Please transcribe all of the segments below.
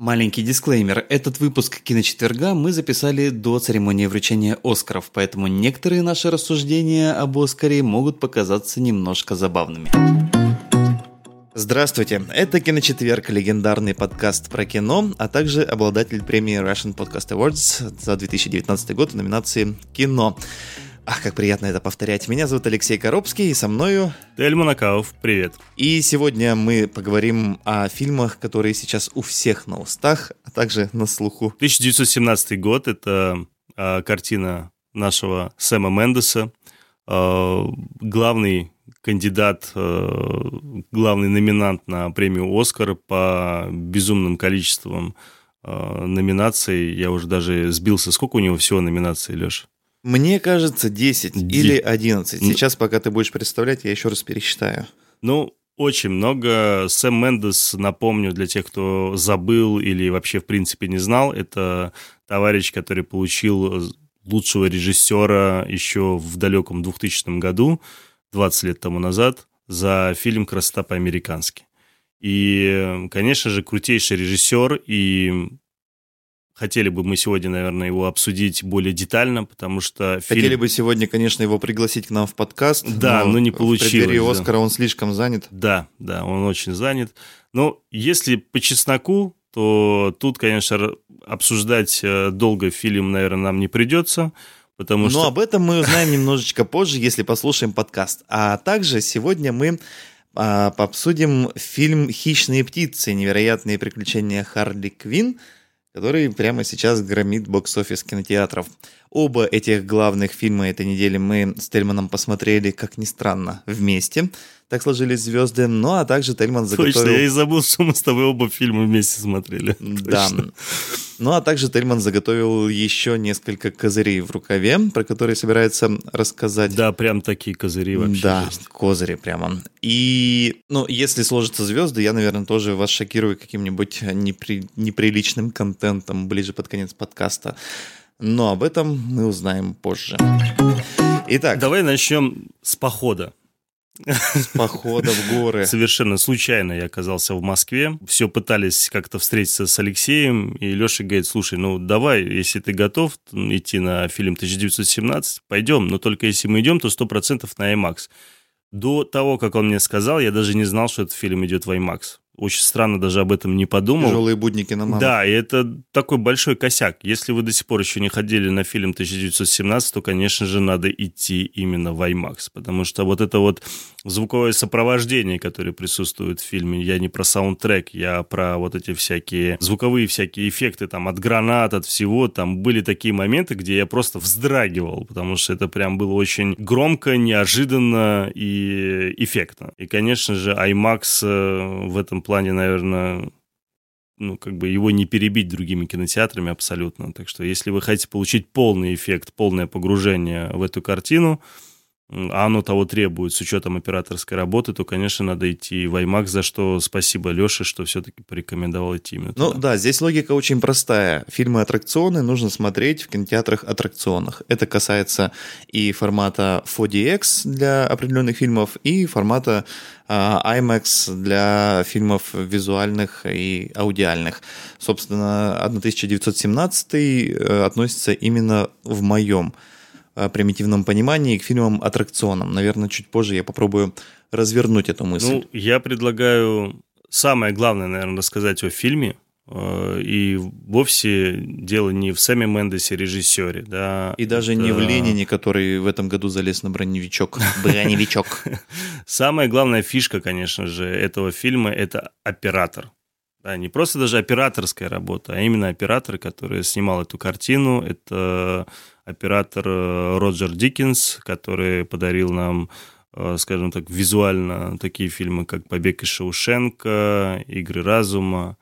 Маленький дисклеймер. Этот выпуск «Киночетверга» мы записали до церемонии вручения «Оскаров», поэтому некоторые наши рассуждения об «Оскаре» могут показаться немножко забавными. Здравствуйте, это «Киночетверг», легендарный подкаст про кино, а также обладатель премии Russian Podcast Awards за 2019 год в номинации «Кино». Ах, как приятно это повторять. Меня зовут Алексей Коробский, и со мною... Дель Монакаов, привет. И сегодня мы поговорим о фильмах, которые сейчас у всех на устах, а также на слуху. 1917 год — это э, картина нашего Сэма Мендеса, э, главный кандидат, э, главный номинант на премию «Оскар» по безумным количествам э, номинаций. Я уже даже сбился. Сколько у него всего номинаций, Леша? Мне кажется, 10 Ди... или 11. Сейчас, пока ты будешь представлять, я еще раз пересчитаю. Ну, очень много. Сэм Мендес, напомню, для тех, кто забыл или вообще в принципе не знал, это товарищ, который получил лучшего режиссера еще в далеком 2000 году, 20 лет тому назад, за фильм «Красота по-американски». И, конечно же, крутейший режиссер, и Хотели бы мы сегодня, наверное, его обсудить более детально, потому что фильм... Хотели бы сегодня, конечно, его пригласить к нам в подкаст. Да, но, но не получилось. В преддверии Оскара да. он слишком занят. Да, да, он очень занят. Но если по чесноку, то тут, конечно, обсуждать э, долго фильм, наверное, нам не придется. Потому Но что... об этом мы узнаем немножечко позже, если послушаем подкаст. А также сегодня мы а, обсудим фильм «Хищные птицы. Невероятные приключения Харли Квинн», который прямо сейчас громит бокс-офис кинотеатров. Оба этих главных фильма этой недели мы с Тельманом посмотрели, как ни странно, вместе. Так сложились звезды. Ну, а также Тельман заготовил... Точно, я и забыл, что мы с тобой оба фильма вместе смотрели. Да. Точно. Ну, а также Тельман заготовил еще несколько козырей в рукаве, про которые собирается рассказать. Да, прям такие козыри вообще. Да, есть. козыри прямо. И, ну, если сложатся звезды, я, наверное, тоже вас шокирую каким-нибудь непри... неприличным контентом ближе под конец подкаста. Но об этом мы узнаем позже. Итак. Давай начнем с похода. С похода в горы. Совершенно случайно я оказался в Москве. Все пытались как-то встретиться с Алексеем, и Леша говорит, слушай, ну давай, если ты готов идти на фильм 1917, пойдем, но только если мы идем, то 100% на IMAX. До того, как он мне сказал, я даже не знал, что этот фильм идет в IMAX очень странно даже об этом не подумал. Тяжелые будники на маму. Да, и это такой большой косяк. Если вы до сих пор еще не ходили на фильм 1917, то, конечно же, надо идти именно в IMAX, потому что вот это вот звуковое сопровождение, которое присутствует в фильме, я не про саундтрек, я про вот эти всякие звуковые всякие эффекты, там, от гранат, от всего, там были такие моменты, где я просто вздрагивал, потому что это прям было очень громко, неожиданно и эффектно. И, конечно же, IMAX э, в этом плане, наверное, ну, как бы его не перебить другими кинотеатрами абсолютно. Так что, если вы хотите получить полный эффект, полное погружение в эту картину, а оно того требует с учетом операторской работы, то, конечно, надо идти в IMAX, за что спасибо Леше, что все-таки порекомендовал идти именно Ну да, здесь логика очень простая. Фильмы-аттракционы нужно смотреть в кинотеатрах-аттракционах. Это касается и формата 4DX для определенных фильмов, и формата IMAX для фильмов визуальных и аудиальных. Собственно, 1917 э, относится именно в моем примитивном понимании к фильмам-аттракционам. Наверное, чуть позже я попробую развернуть эту мысль. Ну, я предлагаю самое главное, наверное, рассказать о фильме. Э, и вовсе дело не в Сэме Мендесе, режиссере. Да, и даже это... не в Ленине, который в этом году залез на броневичок. Броневичок. Самая главная фишка, конечно же, этого фильма – это оператор. Да, не просто даже операторская работа, а именно оператор, который снимал эту картину. Это оператор э, Роджер Диккенс, который подарил нам, э, скажем так, визуально такие фильмы, как «Побег из Шаушенка», «Игры разума».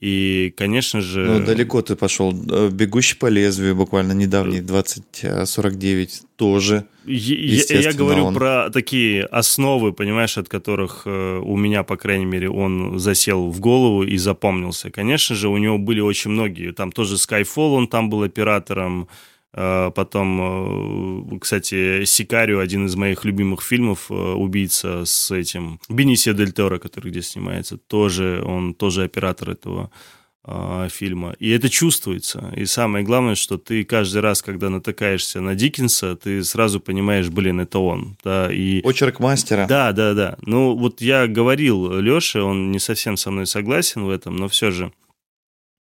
И, конечно же... Ну, далеко ты пошел. Э, «Бегущий по лезвию» буквально недавний, 2049, тоже. Я, я говорю он... про такие основы, понимаешь, от которых у меня, по крайней мере, он засел в голову и запомнился. Конечно же, у него были очень многие. Там тоже Skyfall, он там был оператором, потом, э, кстати, Сикарио, один из моих любимых фильмов, э, убийца с этим Бенисио Дель Торо, который где снимается, тоже, он тоже оператор этого э, фильма. И это чувствуется. И самое главное, что ты каждый раз, когда натыкаешься на Диккенса, ты сразу понимаешь, блин, это он. Да, и... Очерк мастера. Да, да, да. Ну, вот я говорил Леше, он не совсем со мной согласен в этом, но все же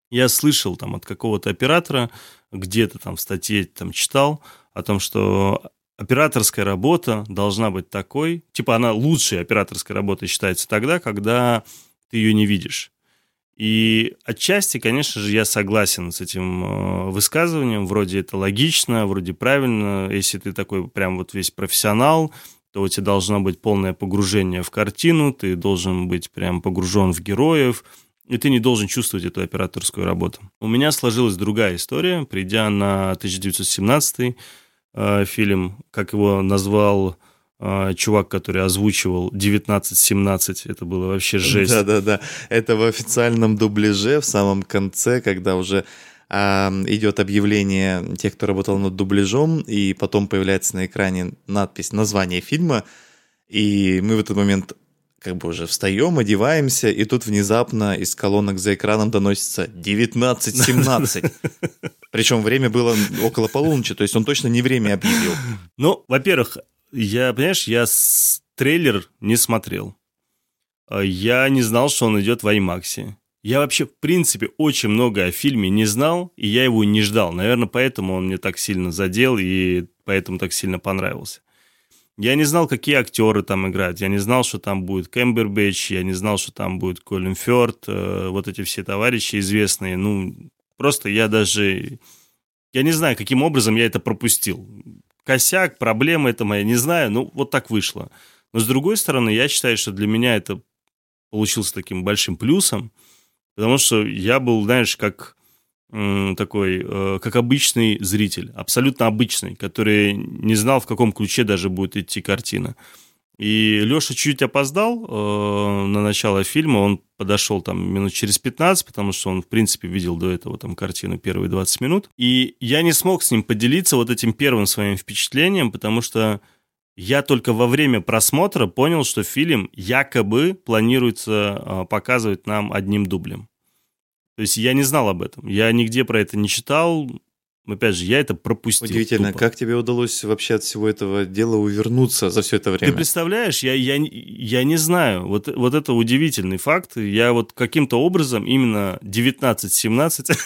я слышал там от какого-то оператора, где-то там в статье там читал о том, что операторская работа должна быть такой, типа она лучшая операторская работа считается тогда, когда ты ее не видишь. И отчасти, конечно же, я согласен с этим э, высказыванием. Вроде это логично, вроде правильно. Если ты такой прям вот весь профессионал, то у тебя должно быть полное погружение в картину, ты должен быть прям погружен в героев, и ты не должен чувствовать эту операторскую работу. У меня сложилась другая история. Придя на 1917 э, фильм, как его назвал э, чувак, который озвучивал 1917, это было вообще жесть. Да-да-да, это в официальном дубляже в самом конце, когда уже а, идет объявление тех, кто работал над дубляжом, и потом появляется на экране надпись «Название фильма», и мы в этот момент как бы уже встаем, одеваемся, и тут внезапно из колонок за экраном доносится 19.17. Причем время было около полуночи, то есть он точно не время объявил. Ну, во-первых, я, понимаешь, я трейлер не смотрел. Я не знал, что он идет в IMAX. Я вообще, в принципе, очень много о фильме не знал, и я его не ждал. Наверное, поэтому он мне так сильно задел, и поэтому так сильно понравился. Я не знал, какие актеры там играют. Я не знал, что там будет Кэмбербэтч, я не знал, что там будет Колин Фёрд, э, вот эти все товарищи известные. Ну, просто я даже... Я не знаю, каким образом я это пропустил. Косяк, проблема это моя, не знаю, ну, вот так вышло. Но, с другой стороны, я считаю, что для меня это получился таким большим плюсом, потому что я был, знаешь, как такой, э, как обычный зритель, абсолютно обычный, который не знал, в каком ключе даже будет идти картина. И Леша чуть опоздал э, на начало фильма, он подошел там минут через 15, потому что он, в принципе, видел до этого там картину первые 20 минут. И я не смог с ним поделиться вот этим первым своим впечатлением, потому что я только во время просмотра понял, что фильм якобы планируется э, показывать нам одним дублем. То есть я не знал об этом. Я нигде про это не читал. Опять же, я это пропустил. Удивительно, тупо. как тебе удалось вообще от всего этого дела увернуться за все это время? Ты представляешь, я, я, я не знаю. Вот, вот это удивительный факт. Я вот каким-то образом именно 19-17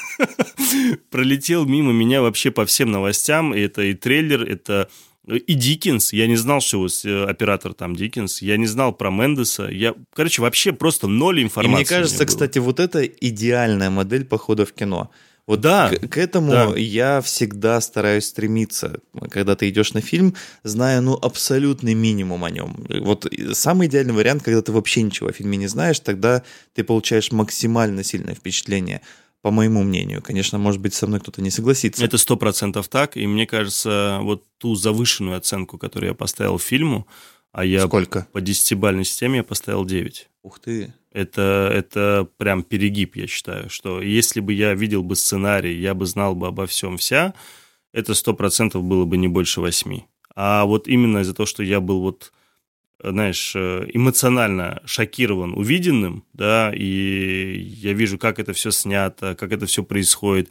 пролетел мимо меня вообще по всем новостям. И это и трейлер, это и Диккенс, я не знал, что э, оператор там Диккенс, я не знал про Мендеса, я, короче, вообще просто ноль информации. И мне кажется, кстати, вот это идеальная модель похода в кино. Вот да, к, к этому да. я всегда стараюсь стремиться, когда ты идешь на фильм, зная ну абсолютный минимум о нем. Вот самый идеальный вариант, когда ты вообще ничего о фильме не знаешь, тогда ты получаешь максимально сильное впечатление по моему мнению. Конечно, может быть, со мной кто-то не согласится. Это сто процентов так, и мне кажется, вот ту завышенную оценку, которую я поставил фильму, а я Сколько? по десятибалльной системе я поставил 9. Ух ты. Это, это прям перегиб, я считаю, что если бы я видел бы сценарий, я бы знал бы обо всем вся, это сто процентов было бы не больше восьми. А вот именно из-за того, что я был вот знаешь, э, эмоционально шокирован увиденным, да, и я вижу, как это все снято, как это все происходит.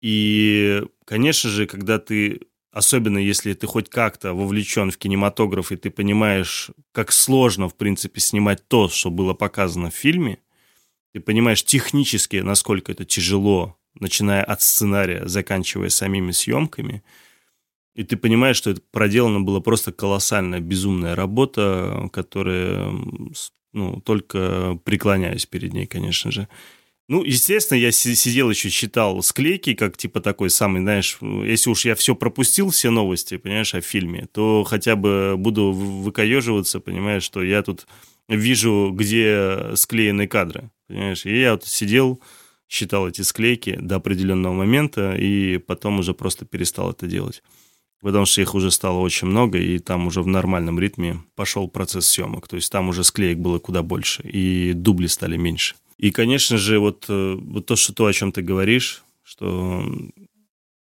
И, конечно же, когда ты, особенно если ты хоть как-то вовлечен в кинематограф, и ты понимаешь, как сложно, в принципе, снимать то, что было показано в фильме, ты понимаешь технически, насколько это тяжело, начиная от сценария, заканчивая самими съемками – и ты понимаешь, что это проделана была просто колоссальная, безумная работа, которая, ну, только преклоняюсь перед ней, конечно же. Ну, естественно, я сидел еще, читал склейки, как типа такой самый, знаешь, если уж я все пропустил, все новости, понимаешь, о фильме, то хотя бы буду выкаеживаться, понимаешь, что я тут вижу, где склеены кадры, понимаешь. И я вот сидел, считал эти склейки до определенного момента, и потом уже просто перестал это делать потому что их уже стало очень много, и там уже в нормальном ритме пошел процесс съемок. То есть там уже склеек было куда больше, и дубли стали меньше. И, конечно же, вот, э, вот то, что то, о чем ты говоришь, что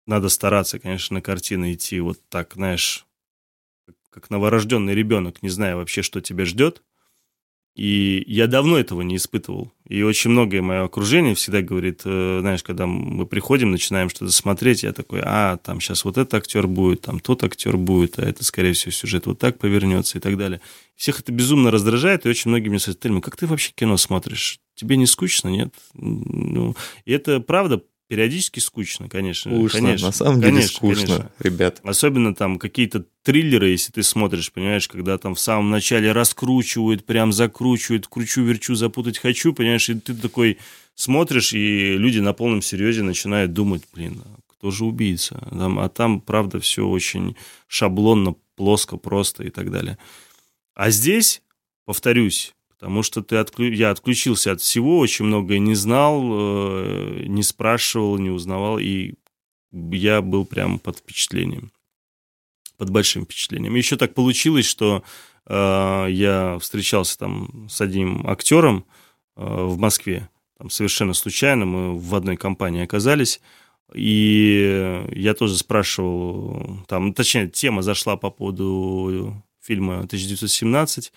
надо стараться, конечно, на картины идти вот так, знаешь, как новорожденный ребенок, не зная вообще, что тебя ждет, И я давно этого не испытывал. И очень многое мое окружение всегда говорит, э, знаешь, когда мы приходим, начинаем что-то смотреть, я такой, а, там сейчас вот этот актер будет, там тот актер будет, а это, скорее всего, сюжет вот так повернется и так далее. Всех это безумно раздражает, и очень многие мне сказали, как ты вообще кино смотришь? Тебе не скучно, нет? Ну, и это правда Периодически скучно, конечно. Скучно, конечно, на самом деле конечно, скучно, конечно. ребят. Особенно там какие-то триллеры, если ты смотришь, понимаешь, когда там в самом начале раскручивают, прям закручивают, кручу-верчу, запутать хочу, понимаешь, и ты такой смотришь, и люди на полном серьезе начинают думать, блин, а кто же убийца? Там, а там, правда, все очень шаблонно, плоско, просто и так далее. А здесь, повторюсь, потому что ты отклю... я отключился от всего, очень многое не знал, э, не спрашивал, не узнавал, и я был прям под впечатлением, под большим впечатлением. Еще так получилось, что э, я встречался там с одним актером э, в Москве, там совершенно случайно, мы в одной компании оказались, и я тоже спрашивал, там, точнее, тема зашла по поводу фильма 1917,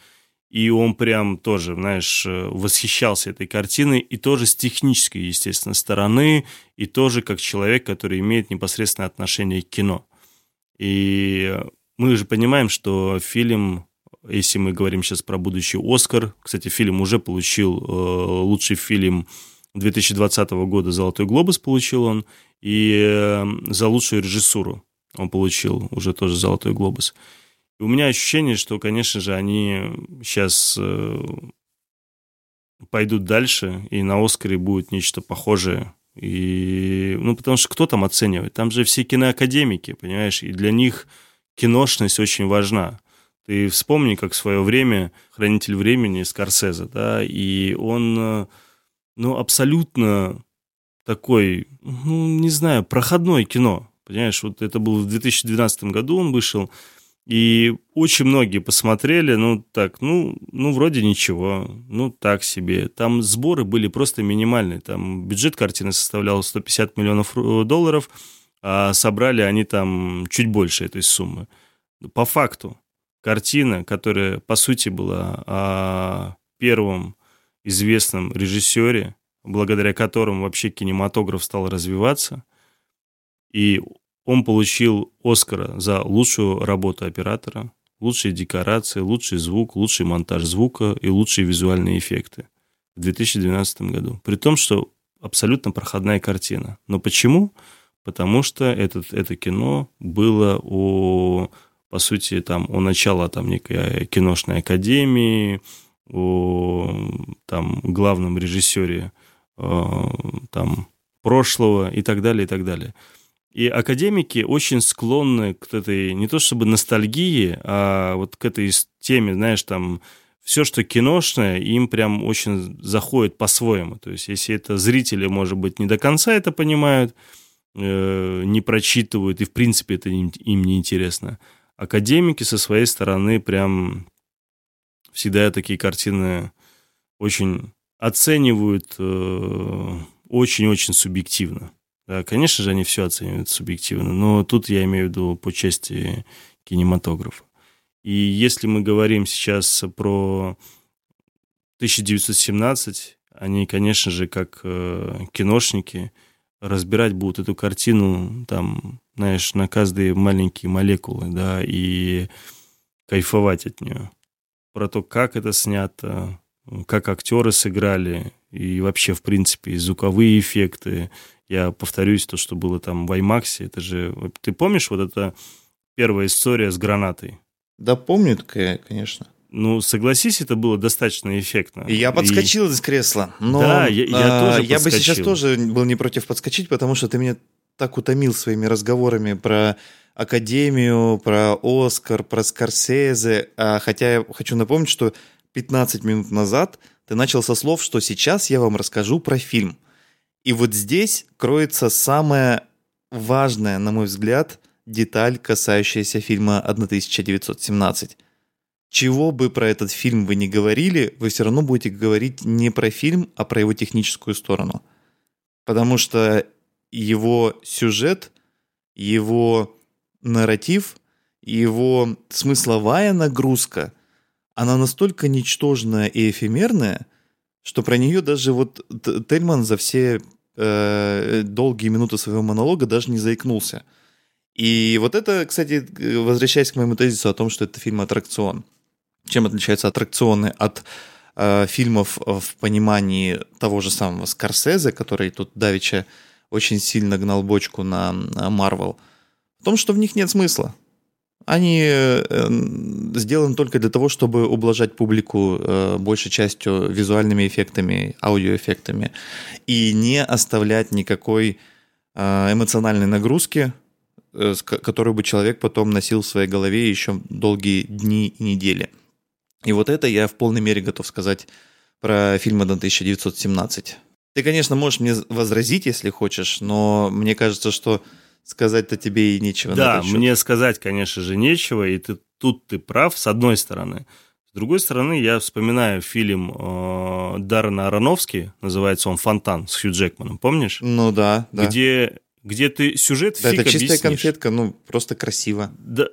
и он прям тоже, знаешь, э, восхищался этой картиной, и тоже с технической, естественно, стороны, и тоже как человек, который имеет непосредственное отношение к кино. И мы же понимаем, что фильм, если мы говорим сейчас про будущий Оскар, кстати, фильм уже получил э, лучший фильм 2020 года «Золотой глобус» получил он, и э, за лучшую режиссуру он получил уже тоже «Золотой глобус». И у меня ощущение, что, конечно же, они сейчас э, пойдут дальше, и на Оскаре будет нечто похожее. И, ну, потому что кто там оценивает? Там же все киноакадемики, понимаешь, и для них киношность очень важна. Ты вспомни, как в свое время «Хранитель времени» Скорсезе, да, и он, э, ну, абсолютно такой, ну, не знаю, проходное кино, понимаешь, вот это был в 2012 году он вышел, и очень многие посмотрели, ну так, ну, ну вроде ничего, ну так себе. Там сборы были просто минимальные. Там бюджет картины составлял 150 миллионов долларов, а собрали они там чуть больше этой суммы. По факту, картина, которая по сути была о первом известном режиссере, благодаря которому вообще кинематограф стал развиваться, и он получил Оскара за лучшую работу оператора, лучшие декорации, лучший звук, лучший монтаж звука и лучшие визуальные эффекты в 2012 году. При том, что абсолютно проходная картина. Но почему? Потому что этот, это кино было о, по сути, там, о начала там, некой киношной академии, о там, главном режиссере э, там, прошлого и так далее, и так далее. И академики очень склонны к этой, не то чтобы ностальгии, а вот к этой теме, знаешь, там, все, что киношное, им прям очень заходит по-своему. То есть, если это зрители, может быть, не до конца это понимают, э, не прочитывают, и, в принципе, это им, им не интересно. Академики со своей стороны прям всегда такие картины очень оценивают э, очень-очень субъективно. Да, конечно же, они все оценивают субъективно, но тут я имею в виду по части кинематографа. И если мы говорим сейчас про 1917, они, конечно же, как э, киношники, разбирать будут эту картину, там, знаешь, на каждые маленькие молекулы, да, и кайфовать от нее. Про то, как это снято, как актеры сыграли, и вообще, в принципе, звуковые эффекты, я повторюсь, то, что было там в IMAX, это же... Ты помнишь вот эта первая история с гранатой? Да помню, конечно. Ну, согласись, это было достаточно эффектно. И я подскочил и... из кресла. Но, да, я, я а, тоже Я бы сейчас тоже был не против подскочить, потому что ты меня так утомил своими разговорами про Академию, про Оскар, про Скорсезе. А, хотя я хочу напомнить, что 15 минут назад ты начал со слов, что сейчас я вам расскажу про фильм – и вот здесь кроется самая важная, на мой взгляд, деталь, касающаяся фильма 1917. Чего бы про этот фильм вы ни говорили, вы все равно будете говорить не про фильм, а про его техническую сторону. Потому что его сюжет, его нарратив, его смысловая нагрузка, она настолько ничтожная и эфемерная, что про нее даже вот Тельман за все э, долгие минуты своего монолога даже не заикнулся. И вот это, кстати, возвращаясь к моему тезису о том, что это фильм-аттракцион. Чем отличаются аттракционы от э, фильмов в понимании того же самого Скорсезе, который тут давеча очень сильно гнал бочку на Марвел? В том, что в них нет смысла. Они э, сделаны только для того, чтобы ублажать публику э, большей частью визуальными эффектами, аудиоэффектами, и не оставлять никакой э, эмоциональной нагрузки, которую бы человек потом носил в своей голове еще долгие дни и недели. И вот это я в полной мере готов сказать про фильм 1917. Ты, конечно, можешь мне возразить, если хочешь, но мне кажется, что сказать-то тебе и нечего. Да, мне сказать, конечно же, нечего, и ты, тут ты прав, с одной стороны. С другой стороны, я вспоминаю фильм э, Даррена Аронофски, называется он «Фонтан» с Хью Джекманом, помнишь? Ну да, да. Где, где ты сюжет да, фиг это чистая объяснишь. конфетка, ну, просто красиво. Да,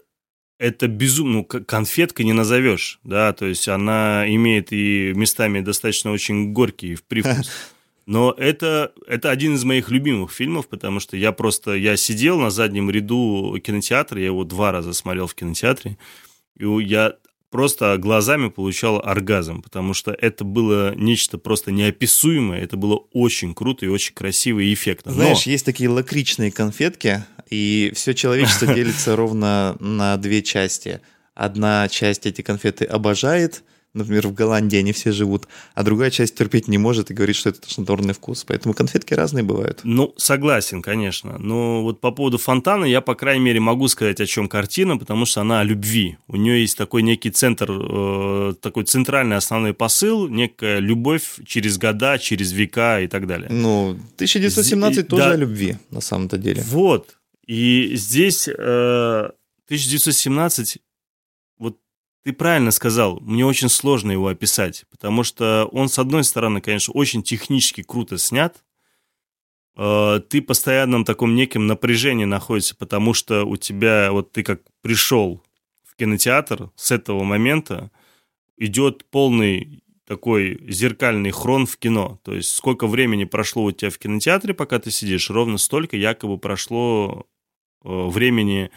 это безумно, ну, конфетка не назовешь, да, то есть она имеет и местами достаточно очень горький привкус. Но это, это один из моих любимых фильмов, потому что я просто, я сидел на заднем ряду кинотеатра, я его два раза смотрел в кинотеатре, и я просто глазами получал оргазм, потому что это было нечто просто неописуемое, это было очень круто и очень красиво и эффектно. Знаешь, Но... есть такие лакричные конфетки, и все человечество делится ровно на две части. Одна часть эти конфеты обожает – например, в Голландии они все живут, а другая часть терпеть не может и говорит, что это тошнотворный вкус. Поэтому конфетки разные бывают. Ну, согласен, конечно. Но вот по поводу фонтана я, по крайней мере, могу сказать, о чем картина, потому что она о любви. У нее есть такой некий центр, э, такой центральный основной посыл, некая любовь через года, через века и так далее. Ну, 1917 и, тоже да, о любви, на самом-то деле. Вот. И здесь э, 1917 ты правильно сказал, мне очень сложно его описать, потому что он, с одной стороны, конечно, очень технически круто снят, э, ты в постоянном таком неким напряжении находишься, потому что у тебя, вот ты как пришел в кинотеатр, с этого момента идет полный такой зеркальный хрон в кино. То есть сколько времени прошло у тебя в кинотеатре, пока ты сидишь, ровно столько якобы прошло э, времени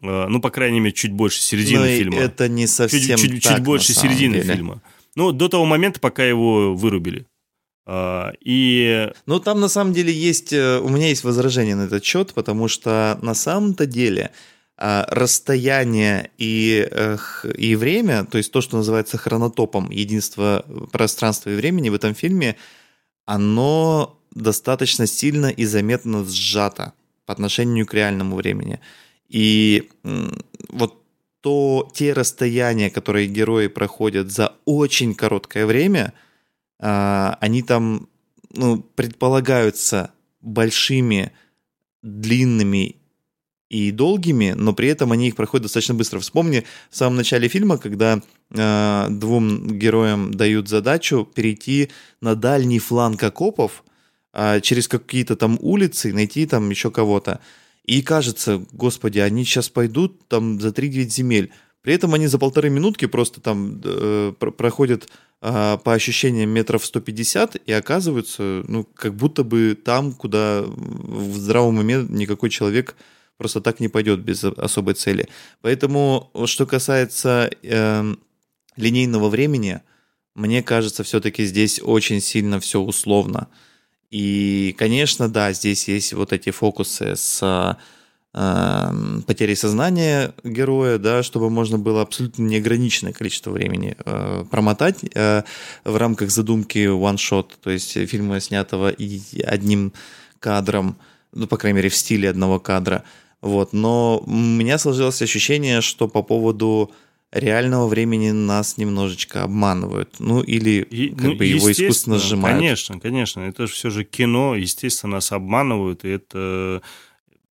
ну, по крайней мере, чуть больше середины Но фильма. это не совсем Чуть, чуть, так, чуть больше середины деле. фильма. Ну, до того момента, пока его вырубили. А, и... Ну, там на самом деле есть... Э, у меня есть возражение на этот счет, потому что на самом-то деле а, расстояние и, и время, то есть то, что называется хронотопом, единство пространства и времени в этом фильме, оно достаточно сильно и заметно сжато по отношению к реальному времени. И вот то, те расстояния, которые герои проходят за очень короткое время, а, они там ну, предполагаются большими, длинными и долгими, но при этом они их проходят достаточно быстро. Вспомни в самом начале фильма, когда э, двум героям дают задачу перейти на дальний фланг окопов э, через какие-то там улицы, найти там еще кого-то. И кажется, господи, они сейчас пойдут там за 3-9 земель. При этом они за полторы минутки просто там э, проходят э, по ощущениям метров 150 и оказываются, ну, как будто бы там, куда в здравом уме никакой человек просто так не пойдет без особой цели. Поэтому, что касается э, линейного времени, мне кажется, все-таки здесь очень сильно все условно. И, конечно, да, здесь есть вот эти фокусы с э, потерей сознания героя, да, чтобы можно было абсолютно неограниченное количество времени э, промотать э, в рамках задумки one shot, то есть фильма, снятого и одним кадром, ну, по крайней мере, в стиле одного кадра. Вот. Но у меня сложилось ощущение, что по поводу реального времени нас немножечко обманывают. Ну, или и, как ну, бы его искусственно сжимают. Конечно, конечно. Это же все же кино, естественно, нас обманывают, и это,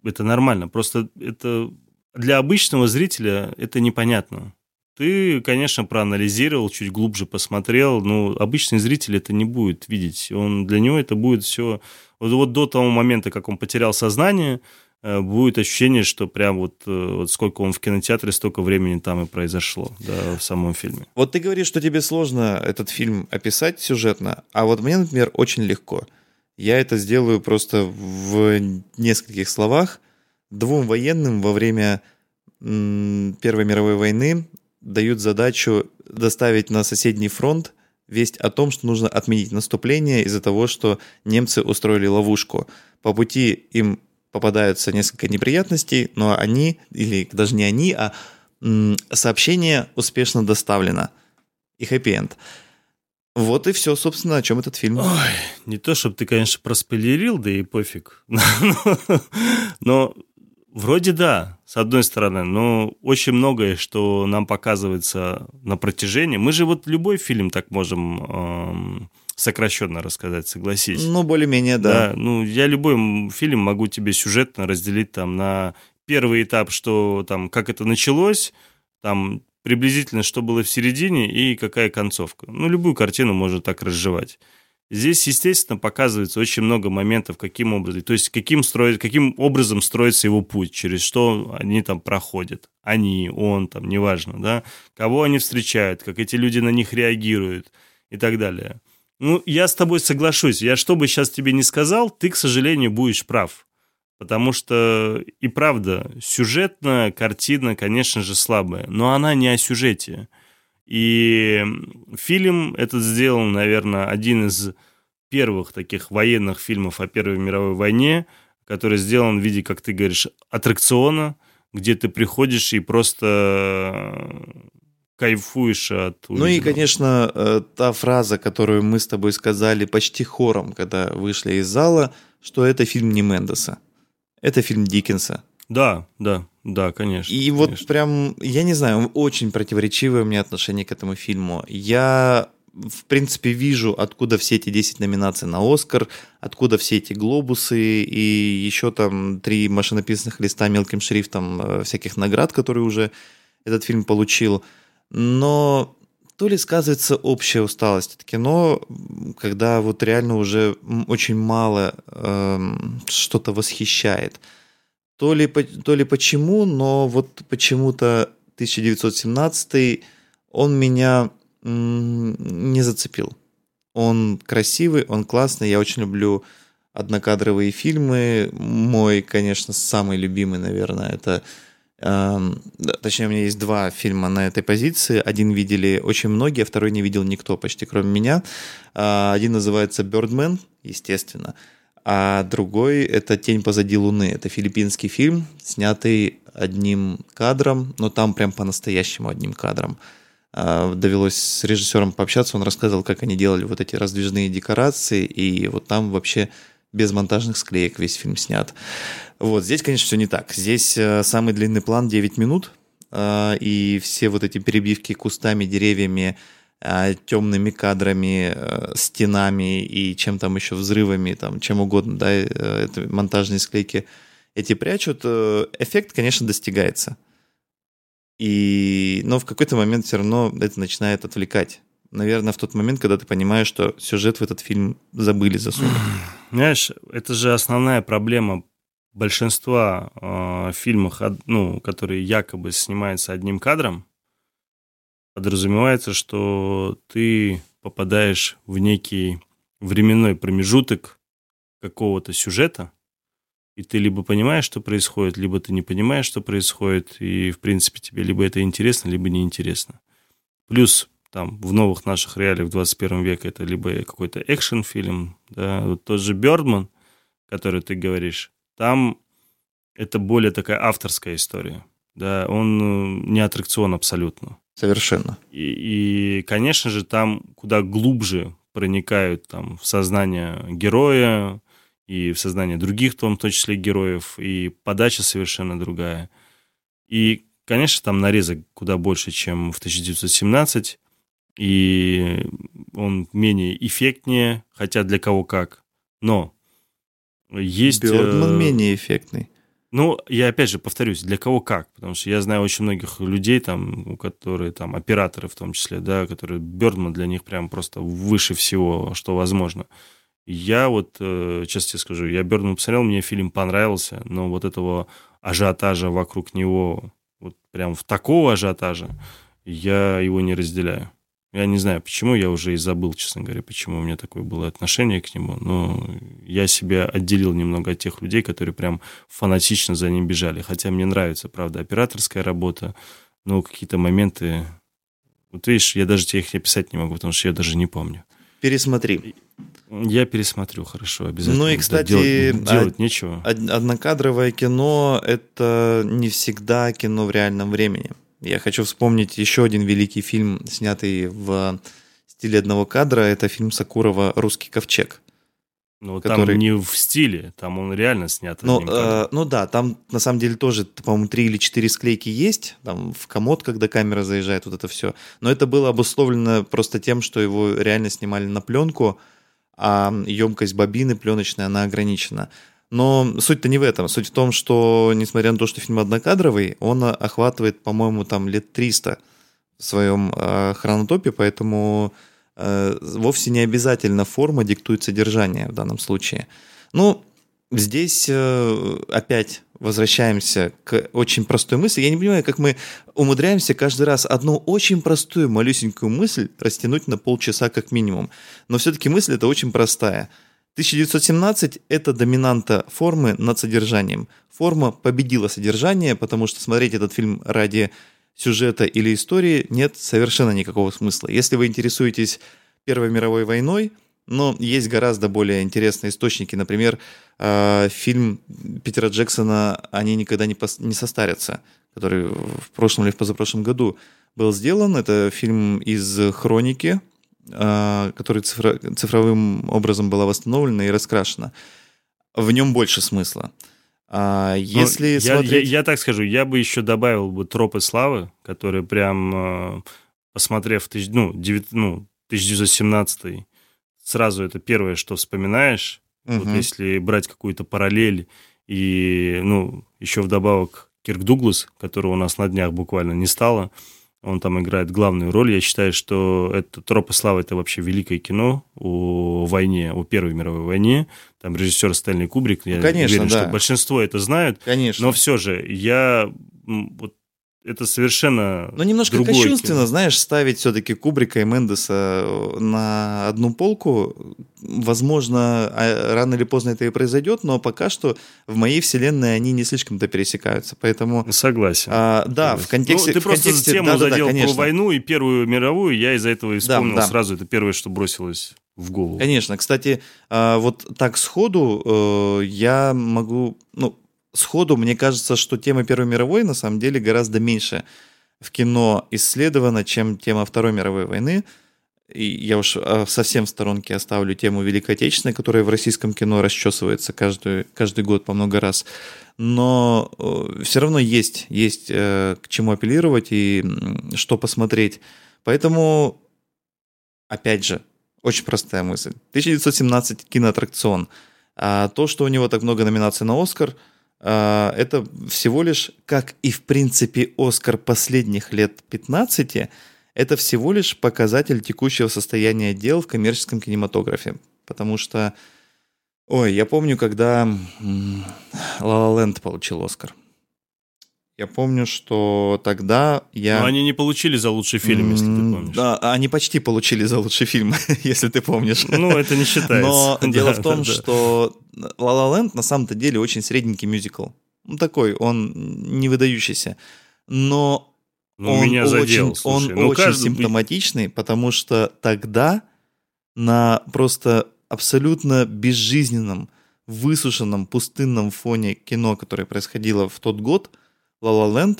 это нормально. Просто это для обычного зрителя это непонятно. Ты, конечно, проанализировал, чуть глубже посмотрел, но обычный зритель это не будет видеть. Он, для него это будет все... Вот, вот до того момента, как он потерял сознание, будет ощущение, что прям вот, э, вот сколько он в кинотеатре, столько времени там и произошло, да, в самом фильме. Вот ты говоришь, что тебе сложно этот фильм описать сюжетно, а вот мне, например, очень легко. Я это сделаю просто в нескольких словах. Двум военным во время Первой мировой войны дают задачу доставить на соседний фронт весть о том, что нужно отменить наступление из-за того, что немцы устроили ловушку. По пути им попадаются несколько неприятностей, но они, или даже не они, а сообщение успешно доставлено. И хэппи-энд. Вот и все, собственно, о чем этот фильм. Ой, не то, чтобы ты, конечно, проспойлерил, да и пофиг. Но Вроде да, с одной стороны, но очень многое, что нам показывается на протяжении. Мы же вот любой фильм так можем сокращенно рассказать, согласись. Ну, более-менее, да. да. Ну, я любой фильм могу тебе сюжетно разделить там на первый этап, что там, как это началось, там приблизительно, что было в середине и какая концовка. Ну, любую картину можно так разжевать. Здесь, естественно, показывается очень много моментов, каким образом, то есть каким, строит, каким образом строится его путь, через что они там проходят. Они, он, там, неважно, да, кого они встречают, как эти люди на них реагируют и так далее. Ну, я с тобой соглашусь. Я что бы сейчас тебе не сказал, ты, к сожалению, будешь прав. Потому что, и правда, сюжетная картина, конечно же, слабая. Но она не о сюжете. И фильм этот сделал, наверное, один из первых таких военных фильмов о Первой мировой войне, который сделан в виде, как ты говоришь, аттракциона, где ты приходишь и просто кайфуешь от увиденного. Ну и, конечно, э, та фраза, которую мы с тобой сказали почти хором, когда вышли из зала, что это фильм не Мендеса. Это фильм Диккенса. Да, да, да, конечно. И конечно. вот прям, я не знаю, очень противоречивое у меня отношение к этому фильму. Я, в принципе, вижу, откуда все эти 10 номинаций на Оскар, откуда все эти глобусы и еще там три машинописных листа мелким шрифтом э, всяких наград, которые уже этот фильм получил. Но то ли сказывается общая усталость от кино, когда вот реально уже очень мало э, что-то восхищает то ли, то ли почему, но вот почему-то 1917 он меня не зацепил. Он красивый, он классный, я очень люблю однокадровые фильмы. Мой, конечно, самый любимый, наверное, это... Э, точнее, у меня есть два фильма на этой позиции. Один видели очень многие, а второй не видел никто, почти кроме меня. Э, один называется «Бёрдмен», естественно а другой это «Тень позади Луны». Это филиппинский фильм, снятый одним кадром, но там прям по-настоящему одним кадром. А, довелось с режиссером пообщаться, он рассказывал, как они делали вот эти раздвижные декорации, и вот там вообще без монтажных склеек весь фильм снят. Вот, здесь, конечно, все не так. Здесь э, самый длинный план 9 минут, а, и все вот эти перебивки кустами, деревьями, а, темными кадрами, э, стенами и чем там еще взрывами, там чем угодно, да, э, это монтажные склейки эти прячут, э, эффект, конечно, достигается. И, но в какой-то момент все равно это начинает отвлекать. Наверное, в тот момент, когда ты понимаешь, что сюжет в этот фильм забыли засунуть. Знаешь, это же основная проблема большинства э, фильмов, ну, которые якобы снимаются одним кадром, подразумевается, что ты попадаешь в некий временной промежуток какого-то сюжета, и ты либо понимаешь, что происходит, либо ты не понимаешь, что происходит, и, в принципе, тебе либо это интересно, либо неинтересно. Плюс там в новых наших реалиях в 21 веке это либо какой-то экшен-фильм, да, вот тот же Бёрдман, который ты говоришь, там это более такая авторская история, да, он э, не аттракцион абсолютно. Совершенно. И, и, конечно же, там куда глубже проникают там, в сознание героя и в сознание других, в том числе героев, и подача совершенно другая. И, конечно, там нарезок куда больше, чем в 1917, и он менее эффектнее, хотя для кого как. Но есть... Бёрдман э, менее эффектный. Ну, я опять же повторюсь, для кого как, потому что я знаю очень многих людей, там, у которых там операторы в том числе, да, которые Бёрдман для них прям просто выше всего, что возможно. Я вот, э, честно тебе скажу, я Бёрдман посмотрел, мне фильм понравился, но вот этого ажиотажа вокруг него, вот прям в такого ажиотажа, я его не разделяю. Я не знаю, почему, я уже и забыл, честно говоря, почему у меня такое было отношение к нему, но я себя отделил немного от тех людей, которые прям фанатично за ним бежали. Хотя мне нравится, правда, операторская работа, но какие-то моменты... Вот видишь, я даже тебе их описать не могу, потому что я даже не помню. Пересмотри. Я пересмотрю, хорошо, обязательно. Ну и, кстати, делать, делать нечего. Однокадровое кино — это не всегда кино в реальном времени. Я хочу вспомнить еще один великий фильм, снятый в стиле одного кадра. Это фильм Сакурова «Русский ковчег». Ну, который... там не в стиле, там он реально снят. Ну, э, ну да, там на самом деле тоже, по-моему, три или четыре склейки есть, там в комод, когда камера заезжает, вот это все. Но это было обусловлено просто тем, что его реально снимали на пленку, а емкость бобины пленочная, она ограничена. Но суть-то не в этом. Суть в том, что, несмотря на то, что фильм однокадровый, он охватывает, по-моему, там лет 300 в своем э, хронотопе, поэтому э, вовсе не обязательно форма диктует содержание в данном случае. Ну, здесь э, опять возвращаемся к очень простой мысли. Я не понимаю, как мы умудряемся каждый раз одну очень простую, малюсенькую мысль растянуть на полчаса как минимум. Но все-таки мысль это очень простая – 1917 – это доминанта формы над содержанием. Форма победила содержание, потому что смотреть этот фильм ради сюжета или истории нет совершенно никакого смысла. Если вы интересуетесь Первой мировой войной, но есть гораздо более интересные источники. Например, э, фильм Питера Джексона «Они никогда не, пос- не состарятся», который в прошлом или в позапрошлом году был сделан. Это фильм из хроники который цифро, цифровым образом была восстановлена и раскрашена. В нем больше смысла. А если ну, смотреть... я, я, я так скажу, я бы еще добавил бы тропы славы, которые прям, а, посмотрев ну, 9, ну, 1917 сразу это первое, что вспоминаешь. Угу. Вот если брать какую-то параллель и, ну, еще вдобавок Кирк Дуглас, которого у нас на днях буквально не стало, он там играет главную роль. Я считаю, что это «Тропы славы» — это вообще великое кино о войне, о Первой мировой войне. Там режиссер Стэнли Кубрик. Я Конечно, уверен, да. что большинство это знают. Конечно. Но все же я вот это совершенно Но немножко другое кощунственно, кино. знаешь, ставить все-таки Кубрика и Мендеса на одну полку. Возможно, а, рано или поздно это и произойдет, но пока что в моей вселенной они не слишком-то пересекаются. Поэтому... Согласен. А, да, Согласен. в контексте... Ну, ты в просто контексте, тему да, задел да, да, про войну и Первую мировую, я из-за этого и вспомнил Да, да. сразу. Это первое, что бросилось в голову. Конечно. Кстати, а, вот так сходу э, я могу... Ну, сходу мне кажется, что тема Первой мировой на самом деле гораздо меньше в кино исследована, чем тема Второй мировой войны. И я уж а, совсем в сторонке оставлю тему Великой Отечественной, которая в российском кино расчесывается каждый, каждый год по много раз. Но э, все равно есть, есть э, к чему апеллировать и что посмотреть. Поэтому, опять же, очень простая мысль. 1917 киноаттракцион. А то, что у него так много номинаций на Оскар, это всего лишь, как и в принципе Оскар последних лет 15, это всего лишь показатель текущего состояния дел в коммерческом кинематографе. Потому что, ой, я помню, когда La La Land получил Оскар. Я помню, что тогда я... Но они не получили за лучший фильм, если ты помнишь. Да, они почти получили за лучший фильм, если ты помнишь. Ну, это не считается. Но Да, дело в том, да. что La La Land на самом-то деле очень средненький мюзикл. Ну, такой, он не выдающийся. Но Ну, он меня задел, очень, слушай. он Ну, очень каждый- симптоматичный, потому что тогда на просто абсолютно безжизненном, высушенном, пустынном фоне кино, которое происходило в тот год, La La Land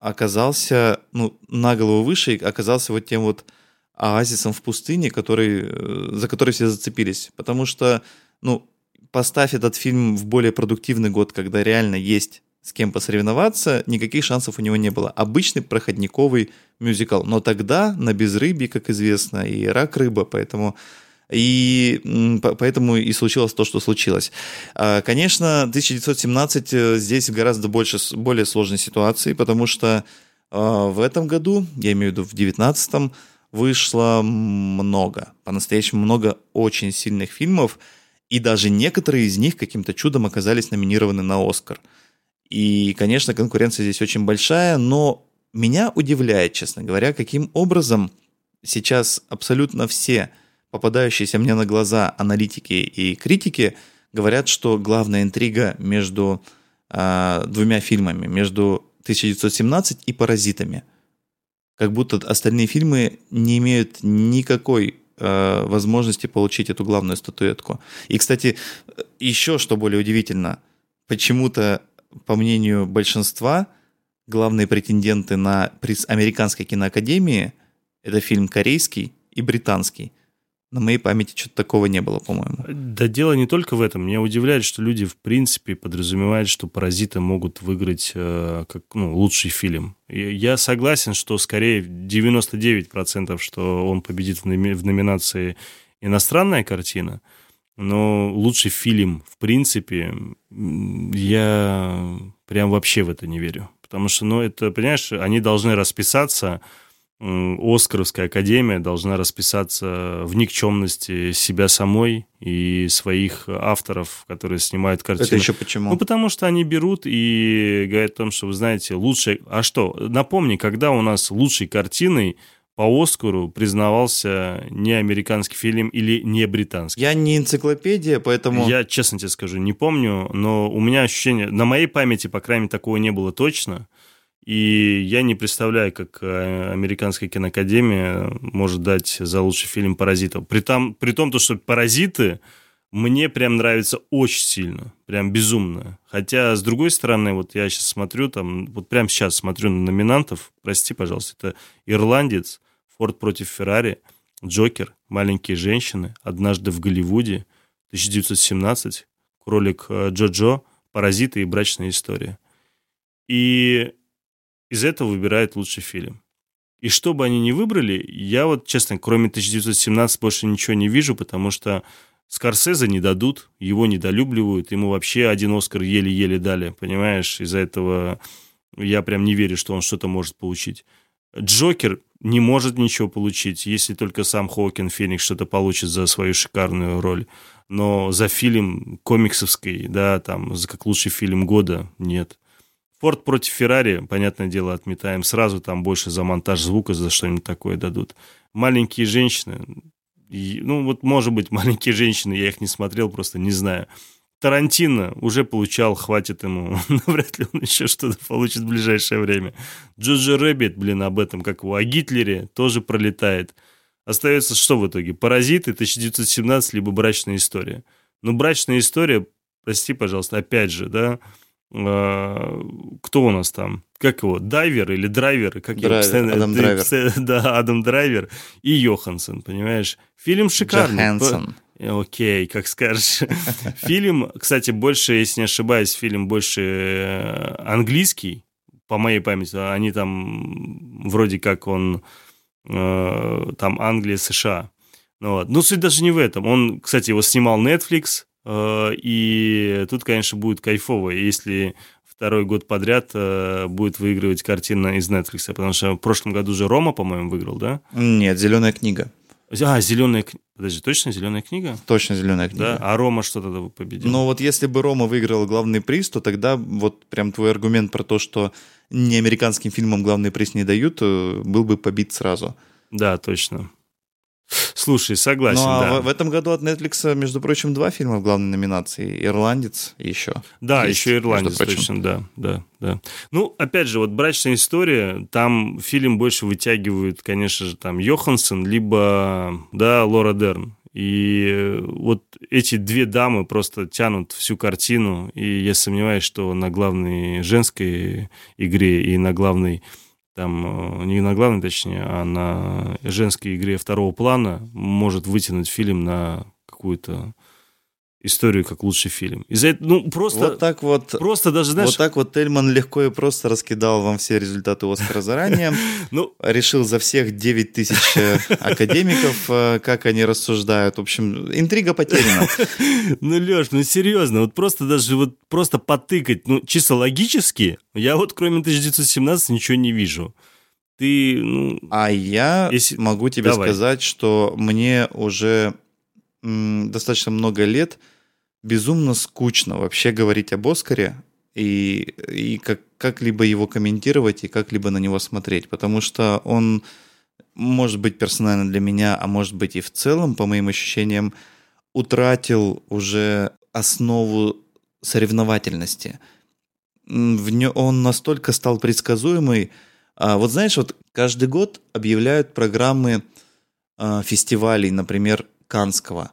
оказался, ну, на голову выше и оказался вот тем вот оазисом в пустыне, который, э, за который все зацепились. Потому что, ну, поставь этот фильм в более продуктивный год, когда реально есть с кем посоревноваться, никаких шансов у него не было. Обычный проходниковый мюзикл. Но тогда на безрыбье, как известно, и рак рыба, поэтому и поэтому и случилось то, что случилось. А, Конечно, 1917 э, здесь гораздо больше, более сложной ситуации, потому что а, в этом году, я имею в виду в 19 вышло много, по-настоящему много очень сильных фильмов, и даже некоторые из них каким-то чудом оказались номинированы на Оскар. И, конечно, конкуренция здесь очень большая, но меня удивляет, честно говоря, каким образом сейчас абсолютно все попадающиеся мне на глаза аналитики и критики говорят, что главная интрига между э, двумя фильмами, между 1917 и «Паразитами». Как будто остальные фильмы не имеют никакой э, возможности получить эту главную статуэтку. И, кстати, еще что более удивительно, почему-то, по мнению большинства, главные претенденты на приз Американской киноакадемии – это фильм корейский и британский – на моей памяти что-то такого не было, по-моему. Да дело не только в этом. Меня удивляет, что люди, в принципе, подразумевают, что «Паразиты» могут выиграть э, как ну, лучший фильм. Я согласен, что скорее 99%, что он победит в, в номинации «Иностранная картина», но лучший фильм, в принципе, я прям вообще в это не верю. Потому что, ну, это, понимаешь, они должны расписаться Оскаровская академия должна расписаться в никчемности себя самой и своих авторов, которые снимают картины. Это еще почему? Ну, потому что они берут и говорят о том, что, вы знаете, лучший... А что? Напомни, когда у нас лучшей картиной по Оскару признавался не американский фильм или не британский. Я не энциклопедия, поэтому... Я, честно тебе скажу, не помню, но у меня ощущение... На моей памяти, по крайней мере, такого не было точно. И я не представляю, как э, Американская киноакадемия может дать за лучший фильм «Паразитов». При, том, при том, то, что «Паразиты» мне прям нравится очень сильно, прям безумно. Хотя, с другой стороны, вот я сейчас смотрю, там, вот прямо сейчас смотрю на номинантов, прости, пожалуйста, это «Ирландец», «Форд против Феррари», «Джокер», «Маленькие женщины», «Однажды в Голливуде», 1917, «Кролик э, Джо-Джо», «Паразиты» и «Брачная история». И из этого выбирает лучший фильм. И что бы они ни выбрали, я вот, честно, кроме 1917 больше ничего не вижу, потому что Скорсезе не дадут, его недолюбливают, ему вообще один Оскар еле-еле дали, понимаешь? Из-за этого я прям не верю, что он что-то может получить. Джокер не может ничего получить, если только сам Хоакин Феникс что-то получит за свою шикарную роль. Но за фильм комиксовский, да, там, за как лучший фильм года, нет. Форд против Феррари, понятное дело, отметаем. Сразу там больше за монтаж звука, за что-нибудь такое дадут. Маленькие женщины, ну вот, может быть, маленькие женщины, я их не смотрел, просто не знаю. Тарантино уже получал, хватит ему. Но вряд ли он еще что-то получит в ближайшее время. Jojo Rabbit, блин, об этом, как его, о Гитлере, тоже пролетает. Остается что в итоге? Паразиты, 1917, либо брачная история. Ну, брачная история, прости, пожалуйста, опять же, да, кто у нас там? Как его? Дайвер или драйвер? Как драйвер, постоянно... Адам Драйвер. Да, Адам Драйвер и Йоханссон, понимаешь? Фильм шикарный. Джоханссон. Окей, как скажешь. Фильм, кстати, больше, если не ошибаюсь, фильм больше э, английский, по моей памяти. Они там, вроде как он, э, там Англия, США. Ну, вот. Но суть даже не в этом. Он, кстати, его снимал Netflix, Э, и тут, конечно, будет кайфово, если второй год подряд э, будет выигрывать картина из Netflix. Потому что в прошлом году же Рома, по-моему, выиграл, да? Нет, зеленая книга. А, зеленая книга. Подожди, точно зеленая книга? Точно зеленая книга. Да? А Рома что тогда победил? Ну вот если бы Рома выиграл главный приз, то тогда вот прям твой аргумент про то, что не американским фильмам главный приз не дают, э, был бы побит сразу. Да, точно. Слушай, согласен, ну, а да. В, в этом году от Netflix, между прочим, два фильма в главной номинации. «Ирландец» еще. Да, есть, еще «Ирландец», точно, да, да, да. Ну, опять же, вот «Брачная история», там фильм больше вытягивают, конечно же, там Йоханссон, либо, да, Лора Дерн. И вот эти две дамы просто тянут всю картину, и я сомневаюсь, что на главной женской игре и на главной там э, не на главной, точнее, а на женской игре второго плана может вытянуть фильм на какую-то историю как лучший из Из-за этого, ну, просто... Вот так вот... Просто даже, знаешь... Вот так вот Тельман легко и просто раскидал вам все результаты Оскара заранее. Ну... Решил за всех 9 тысяч э, академиков, э, как они рассуждают. В общем, интрига потеряна. Ну, Леш, ну серьезно, вот просто даже вот просто потыкать, ну, чисто логически, я вот кроме 1917 ничего не вижу. ты, ну... А я если... могу тебе Давай. сказать, что мне уже м, достаточно много лет безумно скучно вообще говорить об Оскаре и, и как, как-либо его комментировать и как-либо на него смотреть, потому что он может быть персонально для меня, а может быть и в целом, по моим ощущениям, утратил уже основу соревновательности. В нё, он настолько стал предсказуемый. А, вот знаешь, вот каждый год объявляют программы а, фестивалей, например, Канского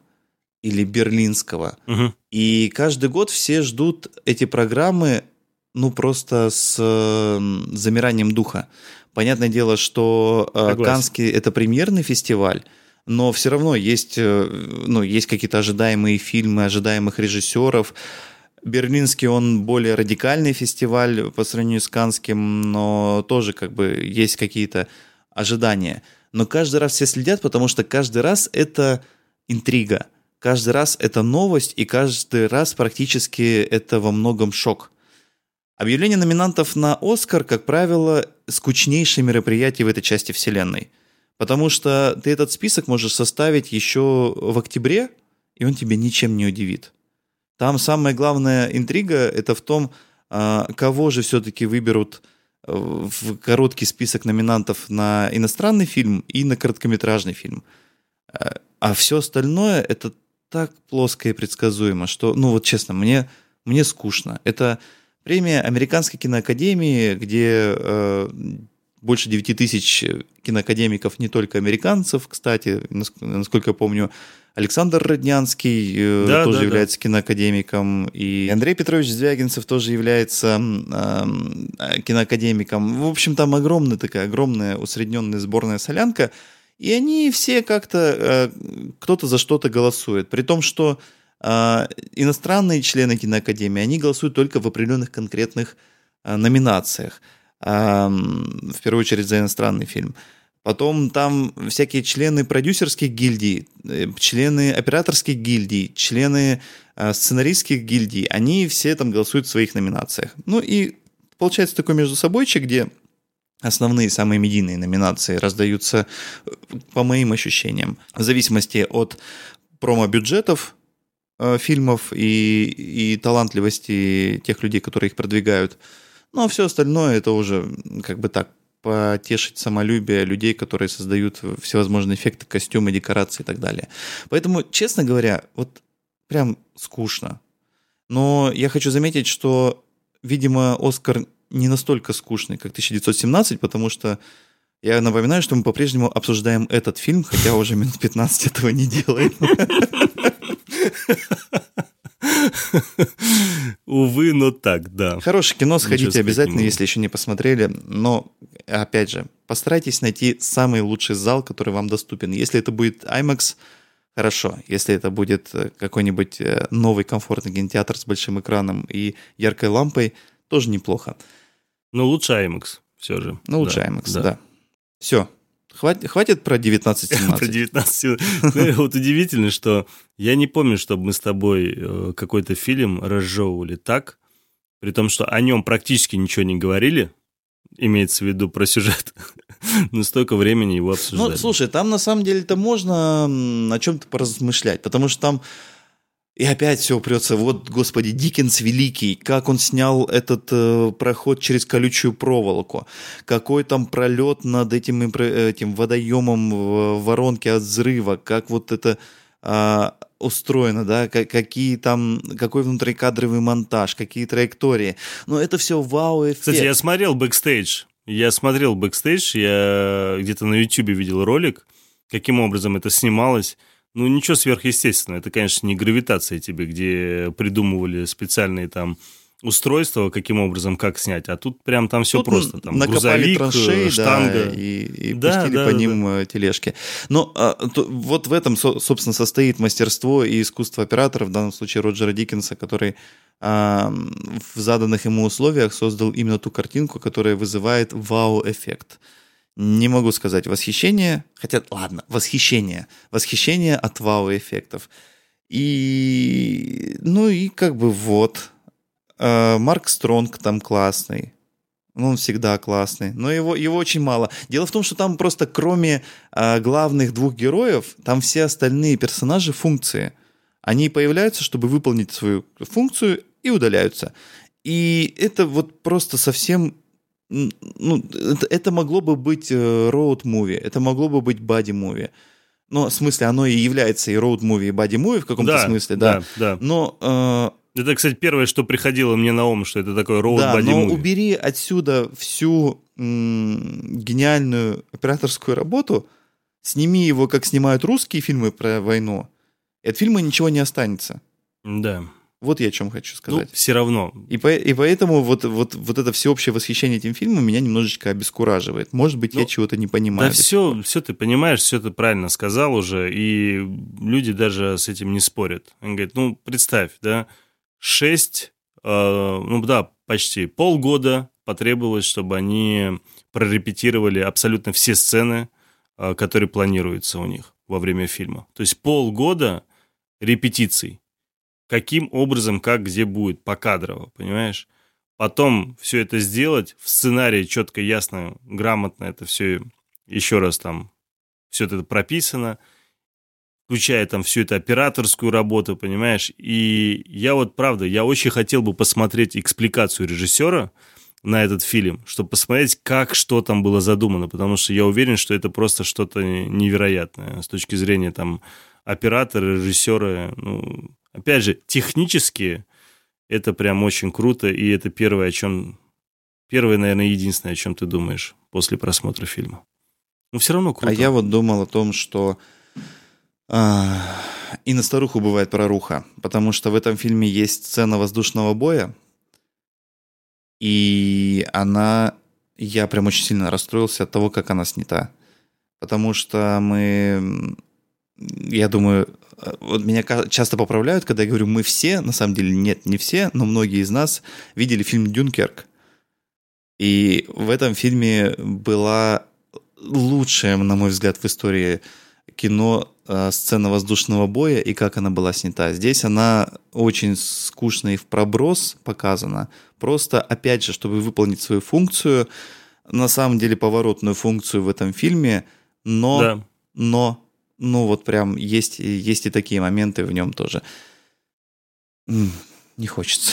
или Берлинского. Угу. И каждый год все ждут эти программы, ну, просто с замиранием духа. Понятное дело, что э. Канский это премьерный фестиваль, но все равно есть, э, ну, есть какие-то ожидаемые фильмы, ожидаемых режиссеров. Берлинский, он более радикальный фестиваль по сравнению с Канским, но тоже как бы есть какие-то ожидания. Но каждый раз все следят, потому что каждый раз это интрига. Каждый раз это новость, и каждый раз практически это во многом шок. Объявление номинантов на «Оскар», как правило, скучнейшее мероприятие в этой части вселенной. Потому что ты этот список можешь составить еще в октябре, и он тебя ничем не удивит. Там самая главная интрига – это в том, а, кого же все-таки выберут э, в короткий список номинантов на иностранный фильм и на короткометражный фильм. А, а все остальное – это так плоско и предсказуемо, что, ну вот честно, мне, мне скучно. Это Премия Американской киноакадемии, где э, больше 9 тысяч киноакадемиков, не только американцев, кстати, насколько я помню, Александр Роднянский э, да, тоже да, является да. киноакадемиком, и Андрей Петрович Звягинцев тоже является э, киноакадемиком. В общем, там огромная такая, огромная усредненная сборная солянка, и они все как-то, э, кто-то за что-то голосует, при том, что а, иностранные члены киноакадемии, они голосуют только в определенных конкретных а, номинациях. А, в первую очередь за иностранный фильм. Потом там всякие члены продюсерских гильдий, э, члены операторских гильдий, члены сценаристских гильдий, они все там голосуют в своих номинациях. Ну и получается такой между собойчик, где основные, самые медийные номинации раздаются, по моим ощущениям, в зависимости от промо-бюджетов, Э, фильмов и, и талантливости тех людей, которые их продвигают. Ну, а все остальное это уже как бы так, потешить самолюбие людей, которые создают всевозможные эффекты, костюмы, декорации и так далее. Поэтому, честно говоря, вот прям скучно. Но я хочу заметить, что, видимо, Оскар не настолько скучный, как 1917, потому что я напоминаю, что мы по-прежнему обсуждаем этот фильм, хотя уже минут 15 этого не делаем. Увы, но так, да. Хорошее кино, сходите обязательно, если еще не посмотрели. Но, опять же, постарайтесь найти самый лучший зал, который вам доступен. Если это будет IMAX, хорошо. Если это будет э, какой-нибудь э, новый комфортный кинотеатр с большим экраном и яркой лампой, тоже неплохо. Но лучше IMAX все же. Ну, лучше да, IMAX, да. да. Все, Хватит, хватит про 19-17. Про 19 ну, Вот удивительно, что я не помню, чтобы мы с тобой э, какой-то фильм разжевывали так, при том, что о нем практически ничего не говорили, имеется в виду про сюжет, но столько времени его обсуждали. Ну, слушай, там на самом деле-то можно о чем-то поразмышлять, потому что там и опять все упрется, вот, господи, Диккенс великий, как он снял этот э, проход через колючую проволоку, какой там пролет над этим, этим водоемом в воронке от взрыва, как вот это э, устроено, да, как, какие там, какой внутрикадровый монтаж, какие траектории. Но это все вау-эффект. Кстати, я смотрел бэкстейдж, я смотрел бэкстейдж, я где-то на ютубе видел ролик, каким образом это снималось. Ну, ничего сверхъестественного. Это, конечно, не гравитация тебе, где придумывали специальные там устройства, каким образом, как снять, а тут прям там все тут просто. Там накопали грузовик, траншеи, штанга. Да, и, и да, пустили да, по да, ним да. Э, тележки. Но а, то, вот в этом, собственно, состоит мастерство и искусство оператора, в данном случае Роджера Диккенса, который а, в заданных ему условиях создал именно ту картинку, которая вызывает вау-эффект. Не могу сказать восхищение, хотя, ладно, восхищение. Восхищение от вау-эффектов. И, ну и как бы вот. Э, Марк Стронг там классный. Ну, он всегда классный, но его, его очень мало. Дело в том, что там просто кроме э, главных двух героев, там все остальные персонажи функции. Они появляются, чтобы выполнить свою функцию и удаляются. И это вот просто совсем... Ну, это, это могло бы быть роуд-муви, это могло бы быть бади-муви. Ну, в смысле, оно и является и роуд-муви, и бади-муви в каком-то Да, смысле, да. да, да. Но э, Это, кстати, первое, что приходило мне на ум, что это такой роуд Да, но убери отсюда всю м, гениальную операторскую работу, сними его, как снимают русские фильмы про войну, и от фильма ничего не останется. Да. Вот я о чем хочу Ну, сказать. все равно. И, по- и поэтому вот, вот, вот это всеобщее восхищение этим фильмом меня немножечко обескураживает. Может быть, я Ну, чего-то не понимаю. Да все, все ты понимаешь, все ты правильно сказал уже, и люди даже с этим не спорят. Они говорят, ну, представь, да, шесть, э, ну да, почти полгода потребовалось, чтобы они прорепетировали абсолютно все сцены, э, которые планируются у них во время фильма. То есть полгода репетиций. Каким образом, как, где будет, покадрово, понимаешь? Потом все это сделать, в сценарии четко, ясно, грамотно это все еще раз там все это прописано, включая там всю эту операторскую работу, понимаешь? И я вот, правда, я очень хотел бы посмотреть экспликацию режиссера на этот фильм, чтобы посмотреть, как что там было задумано, потому что я уверен, что это просто что-то невероятное с точки зрения там оператора, режиссера, ну, опять же, технически это прям очень круто, и это первое, о чем... Первое, наверное, единственное, о чем ты думаешь после просмотра фильма. Но все равно круто. А я вот думал о том, что а, и на старуху бывает проруха, потому что в этом фильме есть сцена воздушного боя, и она... Я прям очень сильно расстроился от того, как она снята. Потому что мы... Я думаю, вот меня часто поправляют, когда я говорю «мы все», на самом деле нет, не все, но многие из нас видели фильм «Дюнкерк». И в этом фильме была лучшая, на мой взгляд, в истории кино э, сцена воздушного боя и как она была снята. Здесь она очень скучно и в проброс показана. Просто, опять же, чтобы выполнить свою функцию, на самом деле поворотную функцию в этом фильме, но, Да. но, ну вот прям есть, есть и такие моменты в нем тоже. Не хочется.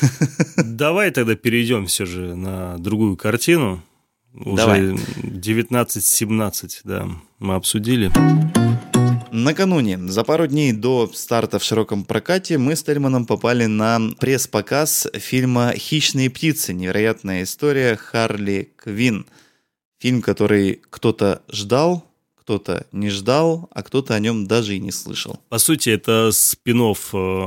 Давай тогда перейдем все же на другую картину. Уже Давай. 19-17, да, мы обсудили. Накануне, за пару дней до старта в широком прокате, мы с Тельманом попали на пресс-показ фильма «Хищные птицы. Невероятная история Харли Квин». Фильм, который кто-то ждал, кто-то не ждал, а кто-то о нем даже и не слышал. По сути, это спин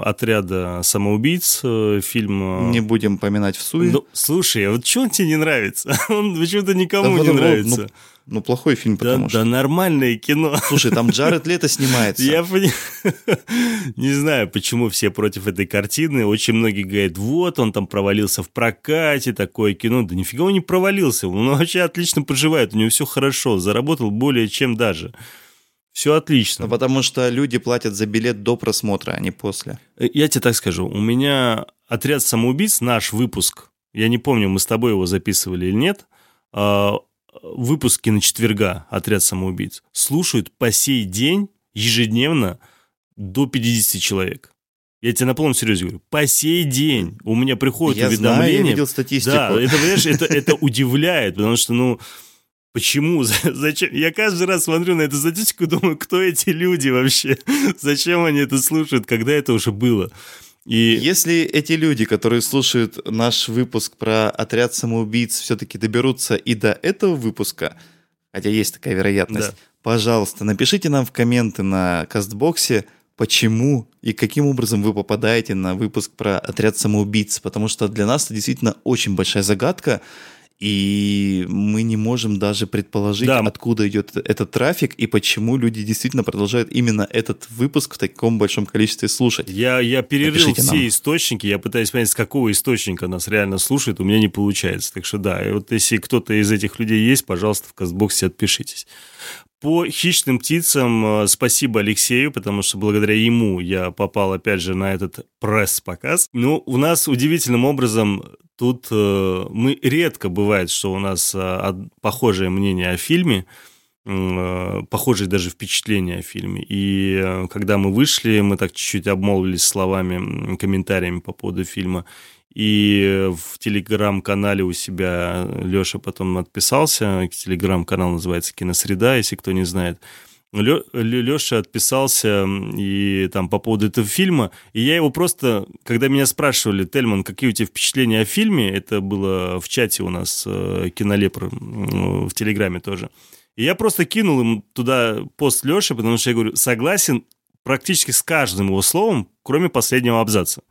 отряда самоубийц, э, фильм... э, Не будем поминать в суе. Ну, слушай, а вот что он тебе не нравится? Он почему-то Да никому не потому- нравится. Ну, ну, плохой фильм, Да, потому да что... нормальное кино. Слушай, там Джаред Лето снимается. Я пони- не знаю, почему все против этой картины. Очень многие говорят, вот, он там провалился в прокате, такое кино. Да нифига он не провалился. Он вообще отлично проживает, у него все хорошо. Заработал более чем даже. Все отлично. Ну, потому что люди платят за билет до просмотра, а не после. Э, Я тебе так скажу, у меня отряд самоубийц, наш выпуск, я не помню, мы с тобой его записывали или нет, а, выпуски на четверга отряд самоубийц слушают по сей день ежедневно до 50 человек. Я тебе на полном серьезе говорю, по сей день у меня приходят я знаю, уведомления. я видел статистику. Да, это, понимаешь, это, это удивляет, потому что, ну, почему, За- зачем? Я каждый раз смотрю на эту статистику и думаю, кто эти люди вообще? Зачем они это слушают, когда это уже было? И Если эти люди, которые слушают наш выпуск про отряд самоубийц, все-таки доберутся и до этого выпуска, хотя есть такая вероятность, Да. пожалуйста, напишите нам в комменты на кастбоксе, почему и каким образом вы попадаете на выпуск про отряд самоубийц, потому что для нас это действительно очень большая загадка, и мы не можем даже предположить, Да. откуда идет этот трафик и почему люди действительно продолжают именно этот выпуск в таком большом количестве слушать. я, я перерыл Напишите все нам. источники, я пытаюсь понять, с какого источника нас реально слушает, у меня не получается. Так что да, и вот если кто-то из этих людей есть, пожалуйста, в Кастбоксе отпишитесь. По хищным птицам э, спасибо Алексею, потому что благодаря ему я попал, опять же, на этот пресс-показ. Ну, у нас удивительным образом тут э, мы редко бывает, что у нас э, похожее мнение о фильме, э, похожие даже впечатления о фильме. И э, когда мы вышли, мы так чуть-чуть обмолвились словами, комментариями по поводу фильма. И в телеграм-канале у себя Леша потом отписался. Телеграм-канал называется «Киносреда», если кто не знает. Леша отписался и там по поводу этого фильма, и я его просто, когда меня спрашивали, Тельман, какие у тебя впечатления о фильме, это было в чате у нас э, кинолепр в Телеграме тоже, и я просто кинул им туда пост Леши, потому что я говорю, согласен практически с каждым его словом, кроме последнего абзаца.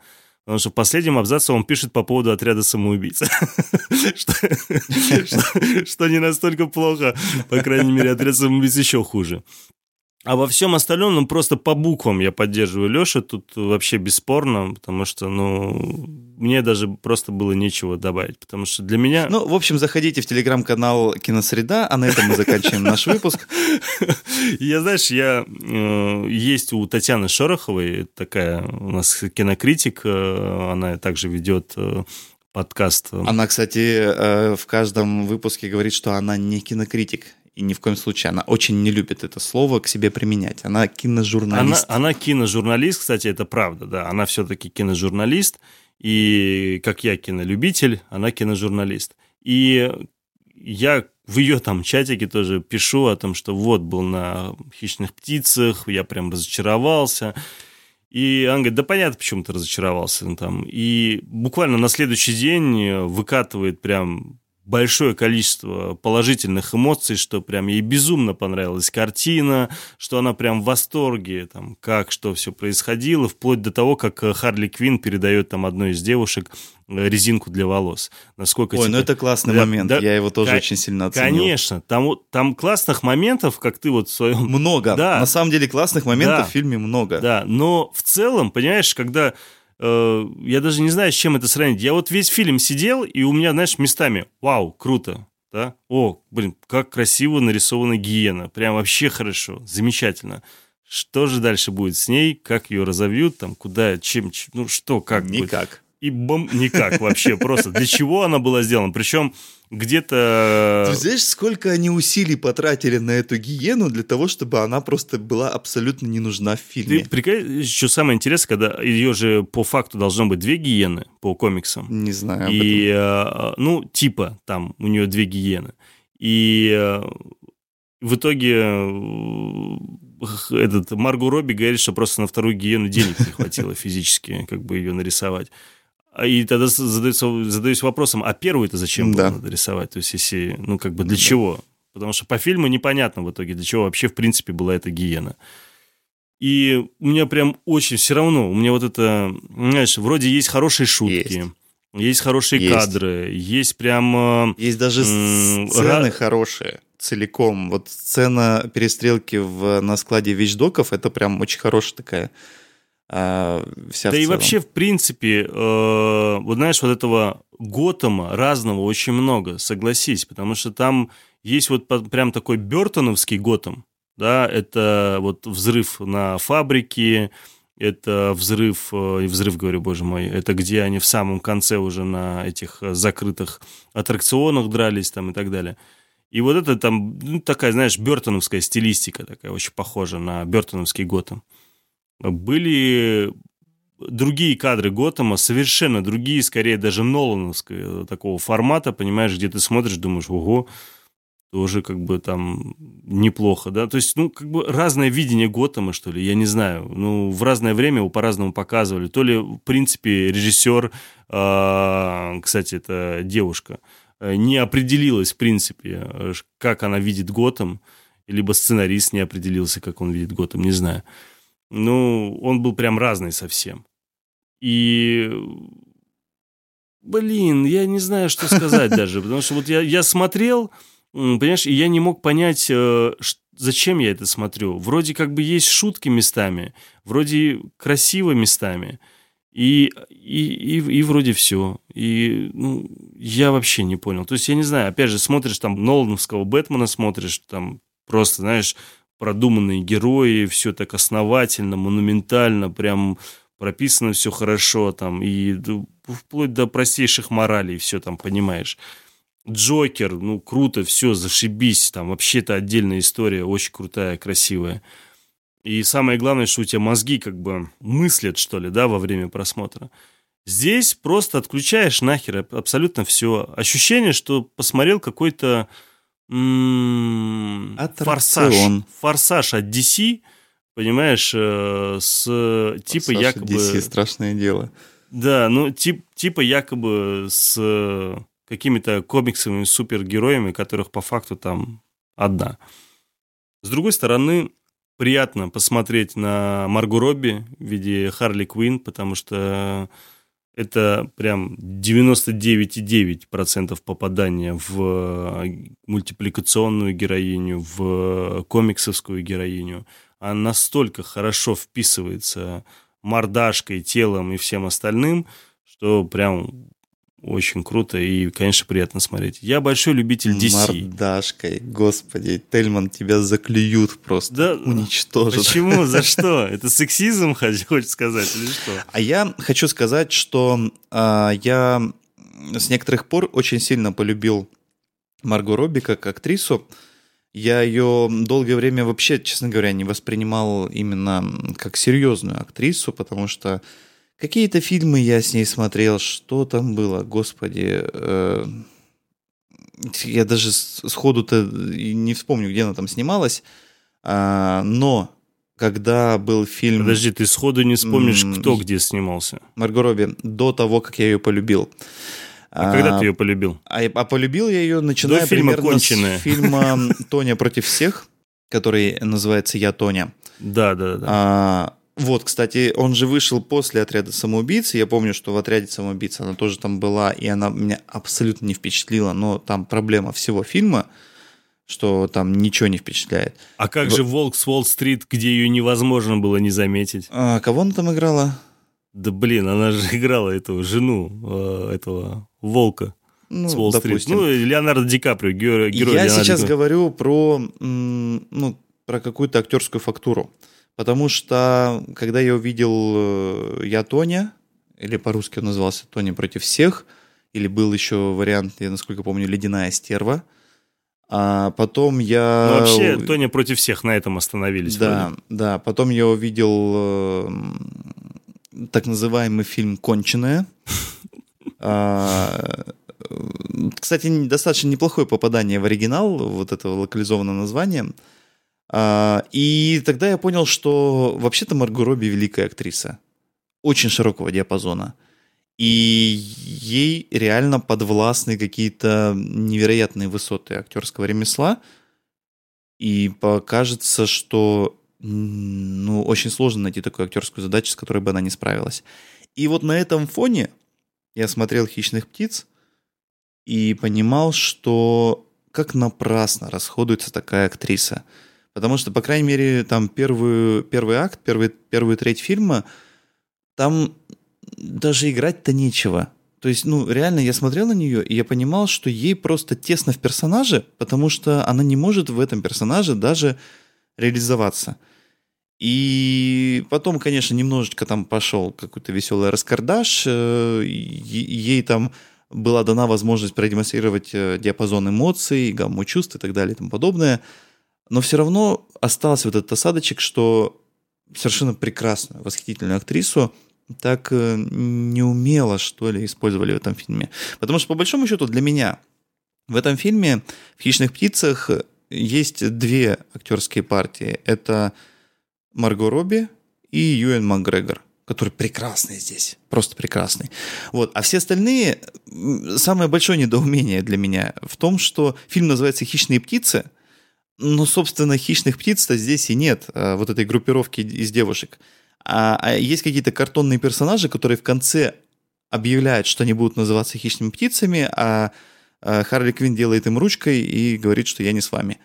Потому что в последнем абзаце он пишет по поводу отряда самоубийц. Что не настолько плохо, по крайней мере, отряд самоубийц еще хуже. А во всем остальном, ну, просто по буквам я поддерживаю Леша, тут вообще бесспорно, потому что, ну, мне даже просто было нечего добавить, потому что для меня... Ну, в общем, заходите в телеграм-канал «Киносреда», а на этом мы заканчиваем наш выпуск. Я, знаешь, я... Э, есть у Татьяны Шороховой такая у нас кинокритик, э, она также ведет э, подкаст. Она, кстати, в каждом выпуске говорит, что она не кинокритик и ни в коем случае она очень не любит это слово к себе применять. Она киножурналист. Она, она киножурналист, кстати, это правда, да. Она все-таки киножурналист, и как я кинолюбитель, она киножурналист. И я в ее там чатике тоже пишу о том, что вот был на «Хищных птицах», я прям разочаровался. И она говорит, да понятно, почему ты разочаровался там. И буквально на следующий день выкатывает прям большое количество положительных эмоций, что прям ей безумно понравилась картина, что она прям в восторге, там, как, что все происходило, вплоть до того, как э, Харли Квин передает там одной из девушек э, резинку для волос. Насколько Ой, типа... ну это классный да, момент, да, я его тоже очень сильно оценил. Конечно, там, там классных моментов, как ты вот в своем... Много, да. на самом деле классных моментов да, в фильме много. Да, но в целом, понимаешь, когда Э, я даже не знаю, с чем это сравнить. Я вот весь фильм сидел, и у меня, знаешь, местами, вау, круто, да? О, блин, как красиво нарисована гиена, прям вообще хорошо, замечательно. Что же дальше будет с ней, как ее разовьют, там, куда, чем, ну что, как Никак. Будет? И бом... никак вообще, просто. Для чего она была сделана? Причем где-то... Ты знаешь, сколько они усилий потратили на эту гиену для того, чтобы она просто была абсолютно не нужна в фильме. Ты прикинь, еще самое интересное, когда ее же по факту должно быть две гиены по комиксам. Не знаю. И, э, ну, типа, там у нее две гиены. И э, в итоге э, этот Марго Робби говорит, что просто на вторую гиену денег не хватило физически, как бы ее нарисовать. А, и тогда задается, задаюсь вопросом, а первую-то зачем да. было надо рисовать? То есть, если, ну, как бы для да. чего? Потому что по фильму непонятно в итоге, для чего вообще, в принципе, была эта гиена. И у меня прям очень все равно, у меня вот это, знаешь, вроде есть хорошие шутки, есть, есть хорошие есть. кадры, есть прям... Э, есть даже м- сцены ра... хорошие целиком. Вот сцена перестрелки в, на складе вещдоков, это прям очень хорошая такая а, вся да и вообще, в принципе, э, вот знаешь, вот этого Готэма разного очень много, согласись, потому что там есть вот прям такой Бертоновский Готэм, да, это вот взрыв на фабрике, это взрыв, э, взрыв, говорю, боже мой, это где они в самом конце уже на этих закрытых аттракционах дрались там и так далее. И вот это там ну, такая, знаешь, бертоновская стилистика такая, очень похожа на бертоновский Готэм были другие кадры Готэма, совершенно другие, скорее даже Нолановского такого формата, понимаешь, где ты смотришь, думаешь, ого, тоже как бы там неплохо, да, то есть, ну, как бы разное видение Готэма, что ли, я не знаю, ну, в разное время его по-разному показывали, то ли, в принципе, режиссер, э, кстати, это девушка, э, не определилась, в принципе, как она видит Готэм, либо сценарист не определился, как он видит Готэм, не знаю ну, он был прям разный совсем. И, блин, я не знаю, что сказать даже, потому что вот я, я смотрел, понимаешь, и я не мог понять, э, зачем я это смотрю. Вроде как бы есть шутки местами, вроде красиво местами, и, и, и, и вроде все. И ну, я вообще не понял. То есть, я не знаю, опять же, смотришь там Нолановского Бэтмена, смотришь там просто, знаешь, продуманные герои, все так основательно, монументально, прям прописано все хорошо там. И вплоть до простейших моралей, все там понимаешь. Джокер, ну, круто, все, зашибись, там вообще это отдельная история, очень крутая, красивая. И самое главное, что у тебя мозги как бы мыслят, что ли, да, во время просмотра. Здесь просто отключаешь нахер абсолютно все. Ощущение, что посмотрел какой-то м- форсаж. Форсаж от DC, понимаешь, э, с типа якобы... DC страшное дело. Да, ну тип, типа якобы с какими-то комиксовыми супергероями, которых по факту там одна. С другой стороны, приятно посмотреть на Марго Робби в виде Харли Квин, потому что это прям 99,9% попадания в мультипликационную героиню, в комиксовскую героиню. Она настолько хорошо вписывается мордашкой, телом и всем остальным, что прям очень круто и, конечно, приятно смотреть. Я большой любитель DC. Мордашкой, господи, Тельман тебя заклюют просто, да, уничтожат. Почему? За что? Это сексизм, хочешь сказать, или что? А я хочу сказать, что а, я с некоторых пор очень сильно полюбил Марго Робби как актрису. Я ее долгое время вообще, честно говоря, не воспринимал именно как серьезную актрису, потому что Какие-то фильмы я с ней смотрел, что там было, господи. Э, я даже сходу-то не вспомню, где она там снималась. А, но когда был фильм... Подожди, ты сходу не вспомнишь, кто где снимался? Марго Робби, до того, как я ее полюбил. А, а когда ты ее полюбил? А, а полюбил я ее, начиная до фильма примерно «Конченая». с фильма «Тоня против всех», который называется «Я Тоня». Да, да, да. А, вот, кстати, он же вышел после отряда самоубийц. Я помню, что в отряде самоубийц она тоже там была, и она меня абсолютно не впечатлила. Но там проблема всего фильма, что там ничего не впечатляет. А как в... же Волк с Уолл-стрит, где ее невозможно было не заметить? А, кого она там играла? Да блин, она же играла эту жену э, этого волка. Ну, с Уолл-стрит. Ну, Леонардо Ди Каприо, герой, герой Я Леонардо сейчас говорю про, ну, про какую-то актерскую фактуру. Потому что, когда я увидел э, «Я Тоня», или по-русски он назывался «Тоня против всех», или был еще вариант, я насколько помню, «Ледяная стерва», а потом я... Ну, вообще, Тоня против всех на этом остановились. Да, вроде. да. Потом я увидел э, так называемый фильм «Конченая». А, кстати, достаточно неплохое попадание в оригинал вот этого локализованного названия. А, и тогда я понял, что вообще-то Марго Робби великая актриса. Очень широкого диапазона. И ей реально подвластны какие-то невероятные высоты актерского ремесла. И покажется, что ну, очень сложно найти такую актерскую задачу, с которой бы она не справилась. И вот на этом фоне я смотрел «Хищных птиц» и понимал, что как напрасно расходуется такая актриса – Потому что, по крайней мере, там первый, первый акт, первый, первую треть фильма, там даже играть-то нечего. То есть, ну, реально, я смотрел на нее, и я понимал, что ей просто тесно в персонаже, потому что она не может в этом персонаже даже реализоваться. И потом, конечно, немножечко там пошел какой-то веселый раскардаш. Э, ей там была дана возможность продемонстрировать э, диапазон эмоций, гамму чувств и так далее и тому подобное – но все равно остался вот этот осадочек, что совершенно прекрасную, восхитительную актрису так э, неумело, что ли, использовали в этом фильме. Потому что, по большому счету, для меня в этом фильме в «Хищных птицах» есть две актерские партии. Это Марго Робби и Юэн Макгрегор который прекрасный здесь, просто прекрасный. Вот. А все остальные, самое большое недоумение для меня в том, что фильм называется «Хищные птицы», ну, собственно, хищных птиц-то здесь и нет, а, вот этой группировки из девушек. А, а есть какие-то картонные персонажи, которые в конце объявляют, что они будут называться хищными птицами, а, а Харли Квин делает им ручкой и говорит, что я не с вами.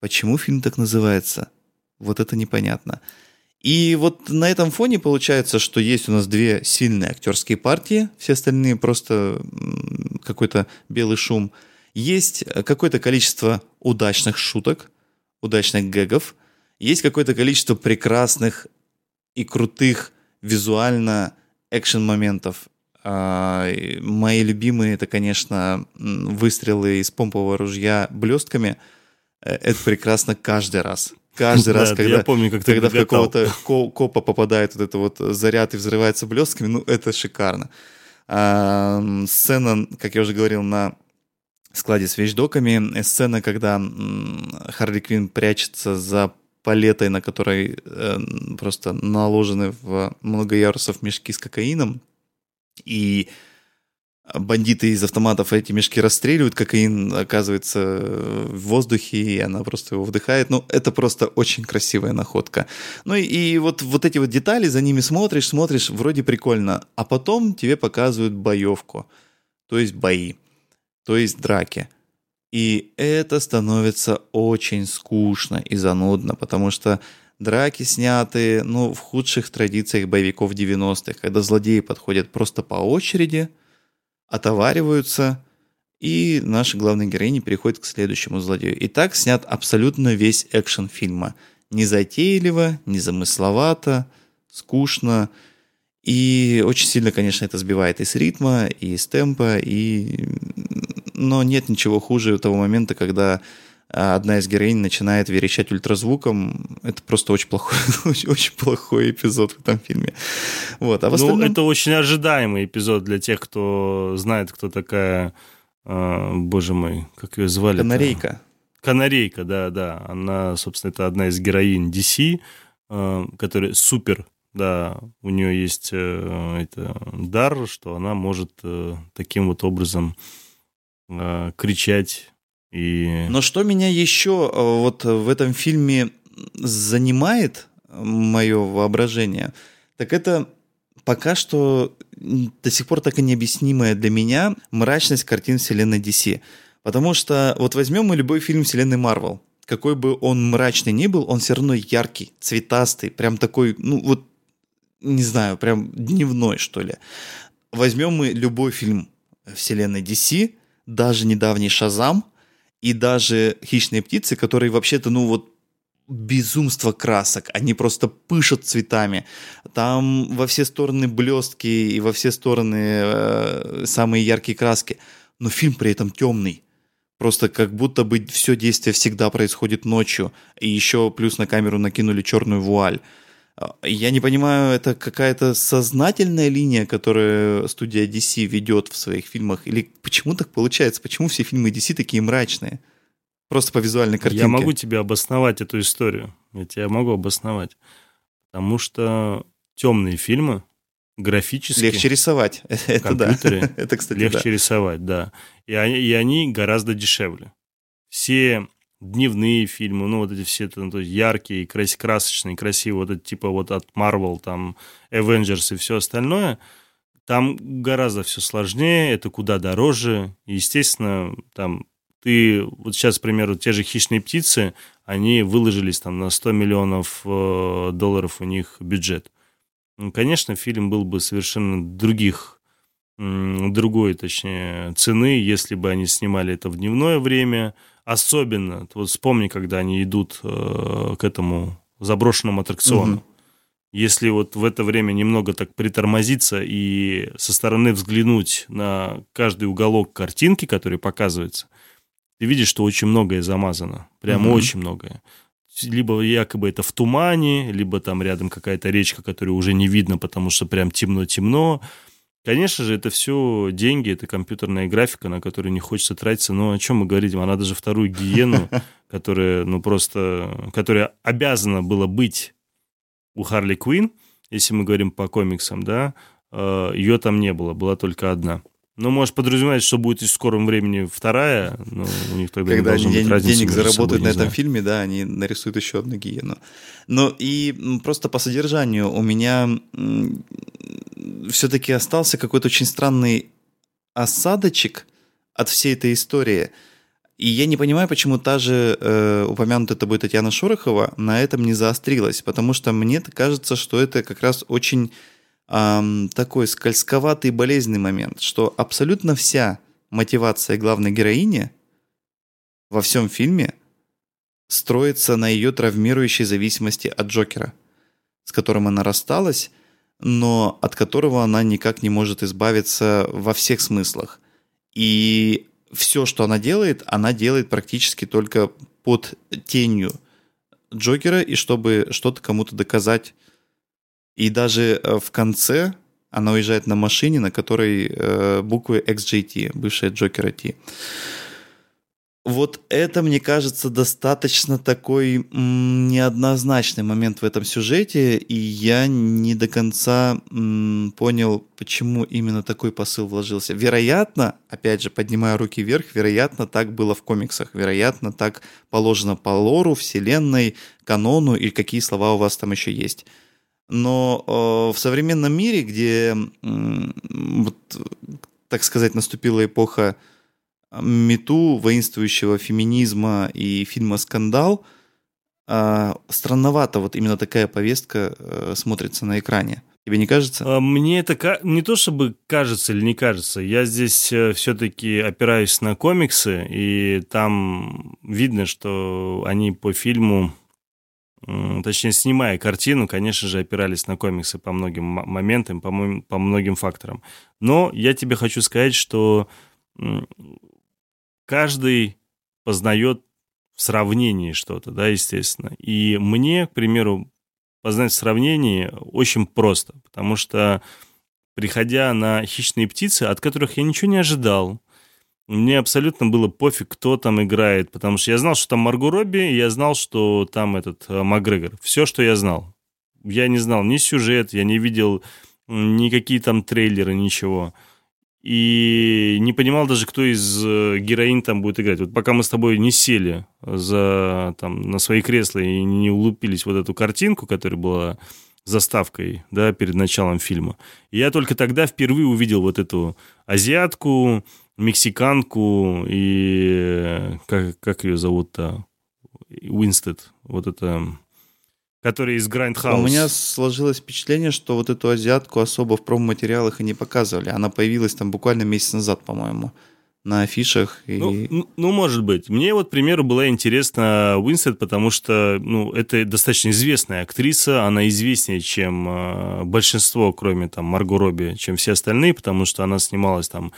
Почему фильм так называется? Вот это непонятно. И вот на этом фоне получается, что есть у нас две сильные актерские партии, все остальные просто какой-то белый шум – есть э, какое-то количество удачных шуток, удачных гэгов, есть какое-то количество прекрасных и крутых визуально экшен-моментов. А, мои любимые это, конечно, выстрелы из помпового ружья блестками. Э, это прекрасно каждый раз. Каждый раз, когда, я помню, как когда в какого-то копа попадает вот этот вот заряд и взрывается блестками, ну, это шикарно. А, сцена, как я уже говорил, на складе с вещдоками. Сцена, когда Харли Квин прячется за палетой, на которой э, просто наложены в много ярусов мешки с кокаином. И бандиты из автоматов эти мешки расстреливают, кокаин оказывается в воздухе, и она просто его вдыхает. Ну, это просто очень красивая находка. Ну и, и вот, вот эти вот детали, за ними смотришь, смотришь, вроде прикольно. А потом тебе показывают боевку, то есть бои, то есть драки. И это становится очень скучно и занудно, потому что драки сняты, ну, в худших традициях боевиков 90-х, когда злодеи подходят просто по очереди, отовариваются, и наши главные героини переходят к следующему злодею. И так снят абсолютно весь экшен фильма. Незатейливо, незамысловато, скучно. И очень сильно, конечно, это сбивает и с ритма, и с темпа, и но нет ничего хуже того момента, когда а, одна из героинь начинает верещать ультразвуком. Это просто очень плохой, очень, очень плохой эпизод в этом фильме. Вот. А в ну, остальном... Ну, это очень ожидаемый эпизод для тех, кто знает, кто такая, э, боже мой, как ее звали? Канарейка. Канарейка, да, да. Она, собственно, это одна из героинь DC, э, которая супер да, у нее есть э, это, дар, что она может э, таким вот образом э, кричать и... Но что меня еще вот в этом фильме занимает мое воображение, так это пока что до сих пор так и необъяснимая для меня мрачность картин вселенной DC. Потому что вот возьмем мы любой фильм вселенной Марвел, какой бы он мрачный ни был, он все равно яркий, цветастый, прям такой, ну вот, не знаю, прям дневной, что ли. Возьмем мы любой фильм вселенной DC, даже недавний Шазам и даже хищные птицы, которые вообще-то, ну вот, безумство красок, они просто пышут цветами. Там во все стороны блестки и во все стороны э, самые яркие краски. Но фильм при этом темный. Просто как будто бы все действие всегда происходит ночью. И еще плюс на камеру накинули черную вуаль. Я не понимаю, это какая-то сознательная линия, которую студия DC ведет в своих фильмах? Или почему так получается? Почему все фильмы DC такие мрачные? Просто по визуальной картинке. Я могу тебе обосновать эту историю. Я тебе могу обосновать. Потому что темные фильмы графически... Легче рисовать. Это да. Это, кстати, Легче да. рисовать, да. И они, и они гораздо дешевле. Все дневные фильмы, ну, вот эти все ну, то есть яркие, крас красочные, красивые, вот это типа вот от Marvel, там, Avengers и все остальное, там гораздо все сложнее, это куда дороже. Естественно, там ты, вот сейчас, к примеру, те же «Хищные птицы», они выложились там на 100 миллионов э, долларов у них бюджет. Ну, конечно, фильм был бы совершенно других, другой, точнее, цены, если бы они снимали это в дневное время – Особенно, вот вспомни, когда они идут э, к этому заброшенному аттракциону. Угу. Если вот в это время немного так притормозиться и со стороны взглянуть на каждый уголок картинки, который показывается, ты видишь, что очень многое замазано. Прямо угу. очень многое. Либо якобы это в тумане, либо там рядом какая-то речка, которую уже не видно, потому что прям темно-темно. Конечно же, это все деньги, это компьютерная графика, на которую не хочется тратиться. Но о чем мы говорим? Она даже вторую гиену, которая, ну, просто, которая обязана была быть у Харли Квин, если мы говорим по комиксам, да, э, ее там не было, была только одна. Ну, может подразумевать, что будет в скором времени вторая, но у них тогда Когда не они быть разницы денег заработают собой, на этом знаю. фильме, да, они нарисуют еще одну гиену. Но и просто по содержанию у меня все-таки остался какой-то очень странный осадочек от всей этой истории. И я не понимаю, почему та же э, упомянутая тобой Татьяна Шорохова на этом не заострилась, потому что мне кажется, что это как раз очень эм, такой скользковатый болезненный момент, что абсолютно вся мотивация главной героини во всем фильме строится на ее травмирующей зависимости от Джокера, с которым она рассталась, но от которого она никак не может избавиться во всех смыслах. И все, что она делает, она делает практически только под тенью Джокера, и чтобы что-то кому-то доказать. И даже э, в конце она уезжает на машине, на которой э, буквы XJT, бывшая Джокера T. Вот это, мне кажется, достаточно такой неоднозначный момент в этом сюжете, и я не до конца понял, почему именно такой посыл вложился. Вероятно, опять же, поднимая руки вверх, вероятно, так было в комиксах, вероятно, так положено по лору, вселенной, канону, и какие слова у вас там еще есть. Но э, в современном мире, где, э, вот, так сказать, наступила эпоха мету воинствующего феминизма и фильма «Скандал», э, странновато вот именно такая повестка э, смотрится на экране. Тебе не кажется? А, мне это не то чтобы кажется или не кажется. Я здесь э, все-таки опираюсь на комиксы, и там видно, что они по фильму точнее, снимая картину, конечно же, опирались на комиксы по многим моментам, по, по многим факторам. Но я тебе хочу сказать, что каждый познает в сравнении что-то, да, естественно. И мне, к примеру, познать в сравнении очень просто, потому что, приходя на «Хищные птицы», от которых я ничего не ожидал, мне абсолютно было пофиг, кто там играет, потому что я знал, что там Марго Робби, и я знал, что там этот э, Макгрегор. Все, что я знал. Я не знал ни сюжет, я не видел никакие там трейлеры, ничего. И не понимал даже, кто из э, героинь там будет играть. Вот пока мы с тобой не сели за, там, на свои кресла и не улупились вот эту картинку, которая была заставкой, да, перед началом фильма. я только тогда впервые увидел вот эту азиатку, мексиканку и как, как ее зовут-то? Уинстед. Вот это который из Grindhouse. У меня сложилось впечатление, что вот эту азиатку особо в промо-материалах и не показывали. Она появилась там буквально месяц назад, по-моему, на афишах. И... Ну, ну, может быть. Мне вот, к примеру, была интересна Уинстед, потому что ну, это достаточно известная актриса. Она известнее, чем э, большинство, кроме там Марго Робби, чем все остальные, потому что она снималась там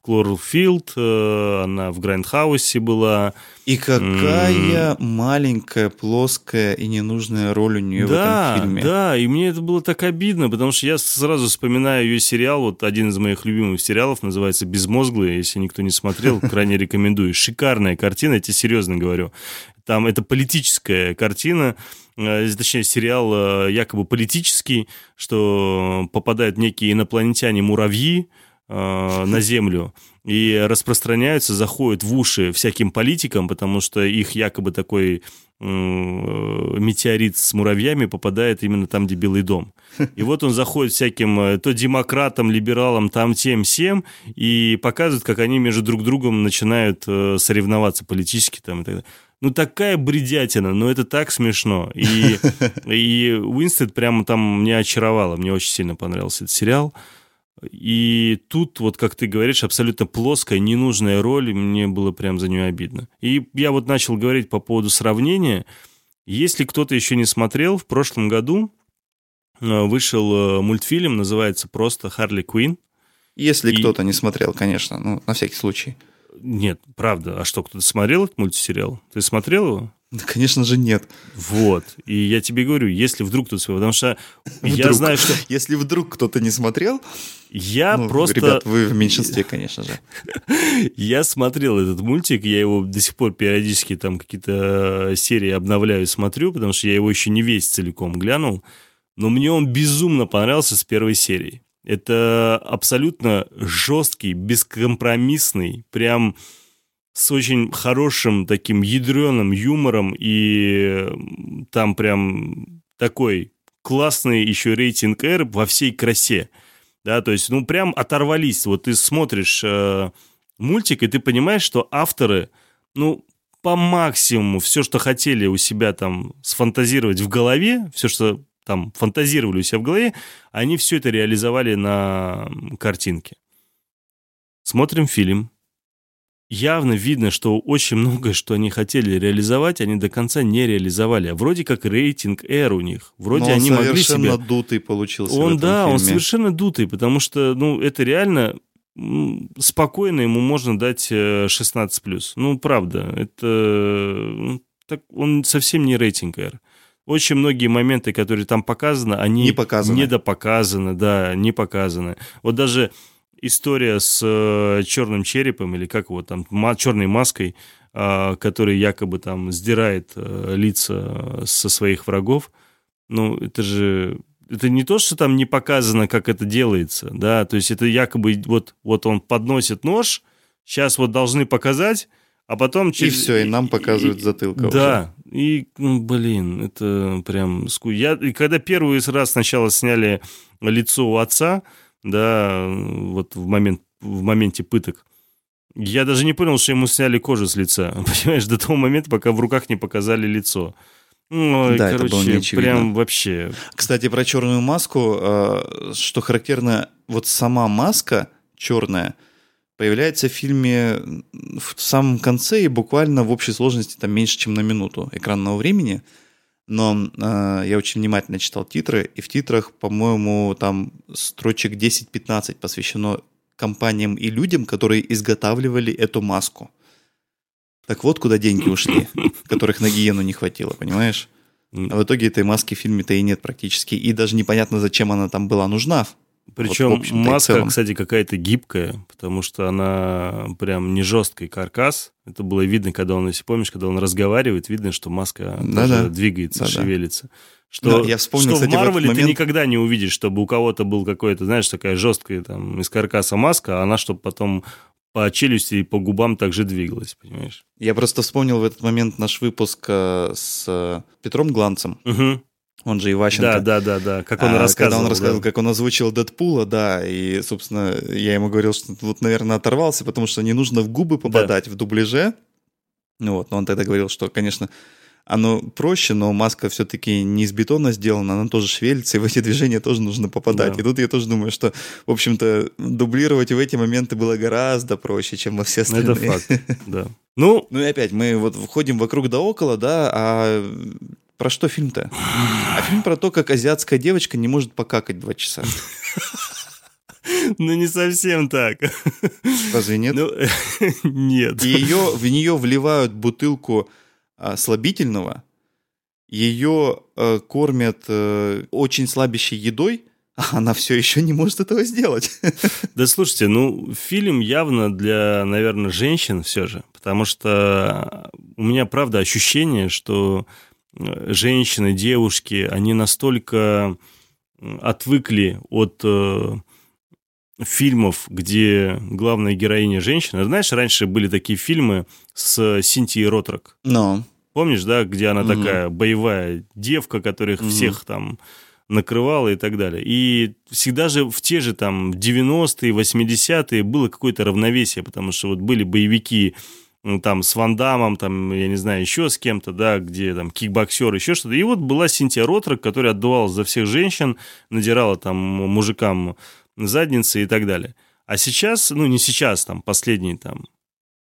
Cloverfield, э, она в Grindhouse е была. И какая mm. маленькая, плоская и ненужная роль у нее да, в этом фильме. Да, и мне это было так обидно, потому что я сразу вспоминаю ее сериал, вот один из моих любимых сериалов, называется «Безмозглые», если никто не смотрел, крайне рекомендую. Шикарная картина, я тебе серьезно говорю. Там это политическая картина, э, точнее, сериал э, якобы политический, что попадают некие инопланетяне-муравьи, Э, на Землю и распространяются, заходят в уши всяким политикам, потому что их якобы такой э, метеорит с муравьями попадает именно там, где Белый дом. И вот он заходит всяким э, то демократам, либералам, там тем, всем, и показывает, как они между друг другом начинают соревноваться политически там и так далее. Ну, такая бредятина, но это так смешно. И, и Уинстед прямо там меня очаровала. Мне очень сильно понравился этот сериал. И тут, вот как ты говоришь, абсолютно плоская, ненужная роль, мне было прям за нее обидно. И я вот начал говорить по поводу сравнения. Если кто-то еще не смотрел, в прошлом году э, вышел э, мультфильм, называется просто «Харли Квин». Если и... кто-то не смотрел, конечно, ну, на всякий случай. Нет, правда. А что, кто-то смотрел этот мультсериал? Ты смотрел его? Да, конечно же, нет. Вот. И я тебе говорю, если вдруг тут... Потому что я знаю, что... Если вдруг кто-то не смотрел... Я ну, просто... Ребят, вы в меньшинстве, конечно же. я смотрел этот мультик, я его до сих пор периодически там какие-то серии обновляю и смотрю, потому что я его еще не весь целиком глянул. Но мне он безумно понравился с первой серии. Это абсолютно жесткий, бескомпромиссный, прям с очень хорошим таким ядреным юмором, и там прям такой классный еще рейтинг R во всей красе. Да, то есть, ну, прям оторвались. Вот ты смотришь э, мультик, и ты понимаешь, что авторы, ну, по максимуму все, что хотели у себя там сфантазировать в голове, все, что там фантазировали у себя в голове, они все это реализовали на картинке. Смотрим фильм, явно видно, что очень многое, что они хотели реализовать, они до конца не реализовали. А вроде как рейтинг R у них. Вроде Но они он могли себе... совершенно дутый получился Он, да, он фильме. совершенно дутый, потому что, ну, это реально спокойно ему можно дать э, 16+. Ну, правда, это... ну, Так, он совсем не рейтинг R. Очень многие моменты, которые там показаны, они Не показаны. недопоказаны, да, не показаны. Вот даже история с э, черным черепом, или как его там, черной маской, а, который якобы там сдирает э, лица со своих врагов, ну, это же... Это не то, что там не показано, как это делается, да, то есть это якобы вот, вот он подносит нож, сейчас вот должны показать, а потом... И все, и нам показывают затылка уже. Да, и, ну, блин, это прям... Я, и когда первый раз сначала сняли лицо у отца, да, вот в, момент, в моменте пыток, я даже не понял, что ему сняли кожу с лица, понимаешь, до того момента, пока в руках не показали лицо. Ой, Да, это было короче, неочевидно. прям вообще... Кстати, про черную маску, э, что характерно, вот сама маска черная появляется в фильме в самом конце и буквально в общей сложности там меньше, чем на минуту экранного времени. Но э, я очень внимательно читал титры, и в титрах, по-моему, там строчек 10-15 посвящено компаниям и людям, которые изготавливали эту маску. Так вот, куда деньги ушли, которых на гиену не хватило, понимаешь? А в итоге этой маски в фильме-то и нет практически. И даже непонятно, зачем она там была нужна. Причем Вот, маска, кстати, какая-то гибкая, потому что она прям не жесткий каркас. Это было видно, когда он, если помнишь, когда он разговаривает, видно, что маска Да-да. тоже двигается, Да-да. шевелится. Что, Да, я вспомнил, что кстати, в Марвеле ты момент- никогда не увидишь, чтобы у кого-то был какой-то, знаешь, такая жесткая там из каркаса маска, а она чтобы потом по челюсти и по губам также двигалась, понимаешь? Я просто вспомнил в этот момент наш выпуск э, с э, Петром Гланцем, Мгм. Он же Иващенко. Да, да, да, да. Как он А, рассказывал. Когда он да. рассказывал, как он озвучил Дэдпула, да, и, собственно, я ему говорил, что вот, наверное, оторвался, потому что не нужно в губы попадать в дубляже. Ну вот, но он тогда говорил, что, конечно, оно проще, но маска все-таки не из бетона сделана, она тоже шевелится, и в эти движения тоже нужно попадать. Да. И тут я тоже думаю, что, в общем-то, дублировать в эти моменты было гораздо проще, чем во все Это остальные. факт, да. Ну, Ну и опять, мы вот входим вокруг да около, да, а про что фильм-то? А фильм про то, как азиатская девочка не может покакать два часа. ну не совсем так. Разве нет? Ну, нет. И ее, в нее вливают бутылку а, слабительного, ее э, кормят э, очень слабящей едой, а она все еще не может этого сделать. Да слушайте, ну, фильм явно для, наверное, женщин все же, потому что у меня, правда, ощущение, что женщины, девушки, они настолько отвыкли от э, фильмов, где главная героиня женщина. Знаешь, раньше были такие фильмы с Синтией Ротрок. Но. Помнишь, да, где она Мгм. такая боевая девка, которых Мгм. всех там накрывала и так далее. И всегда же в те же там 90-е, 80-е было какое-то равновесие, потому что вот были боевики там с Ван Дамом, там, я не знаю, еще с кем-то, да, где там кикбоксер, еще что-то. И вот была Синтия Ротрок, которая отдувалась за всех женщин, надирала там мужикам задницы и так далее. А сейчас, ну не сейчас, там последние там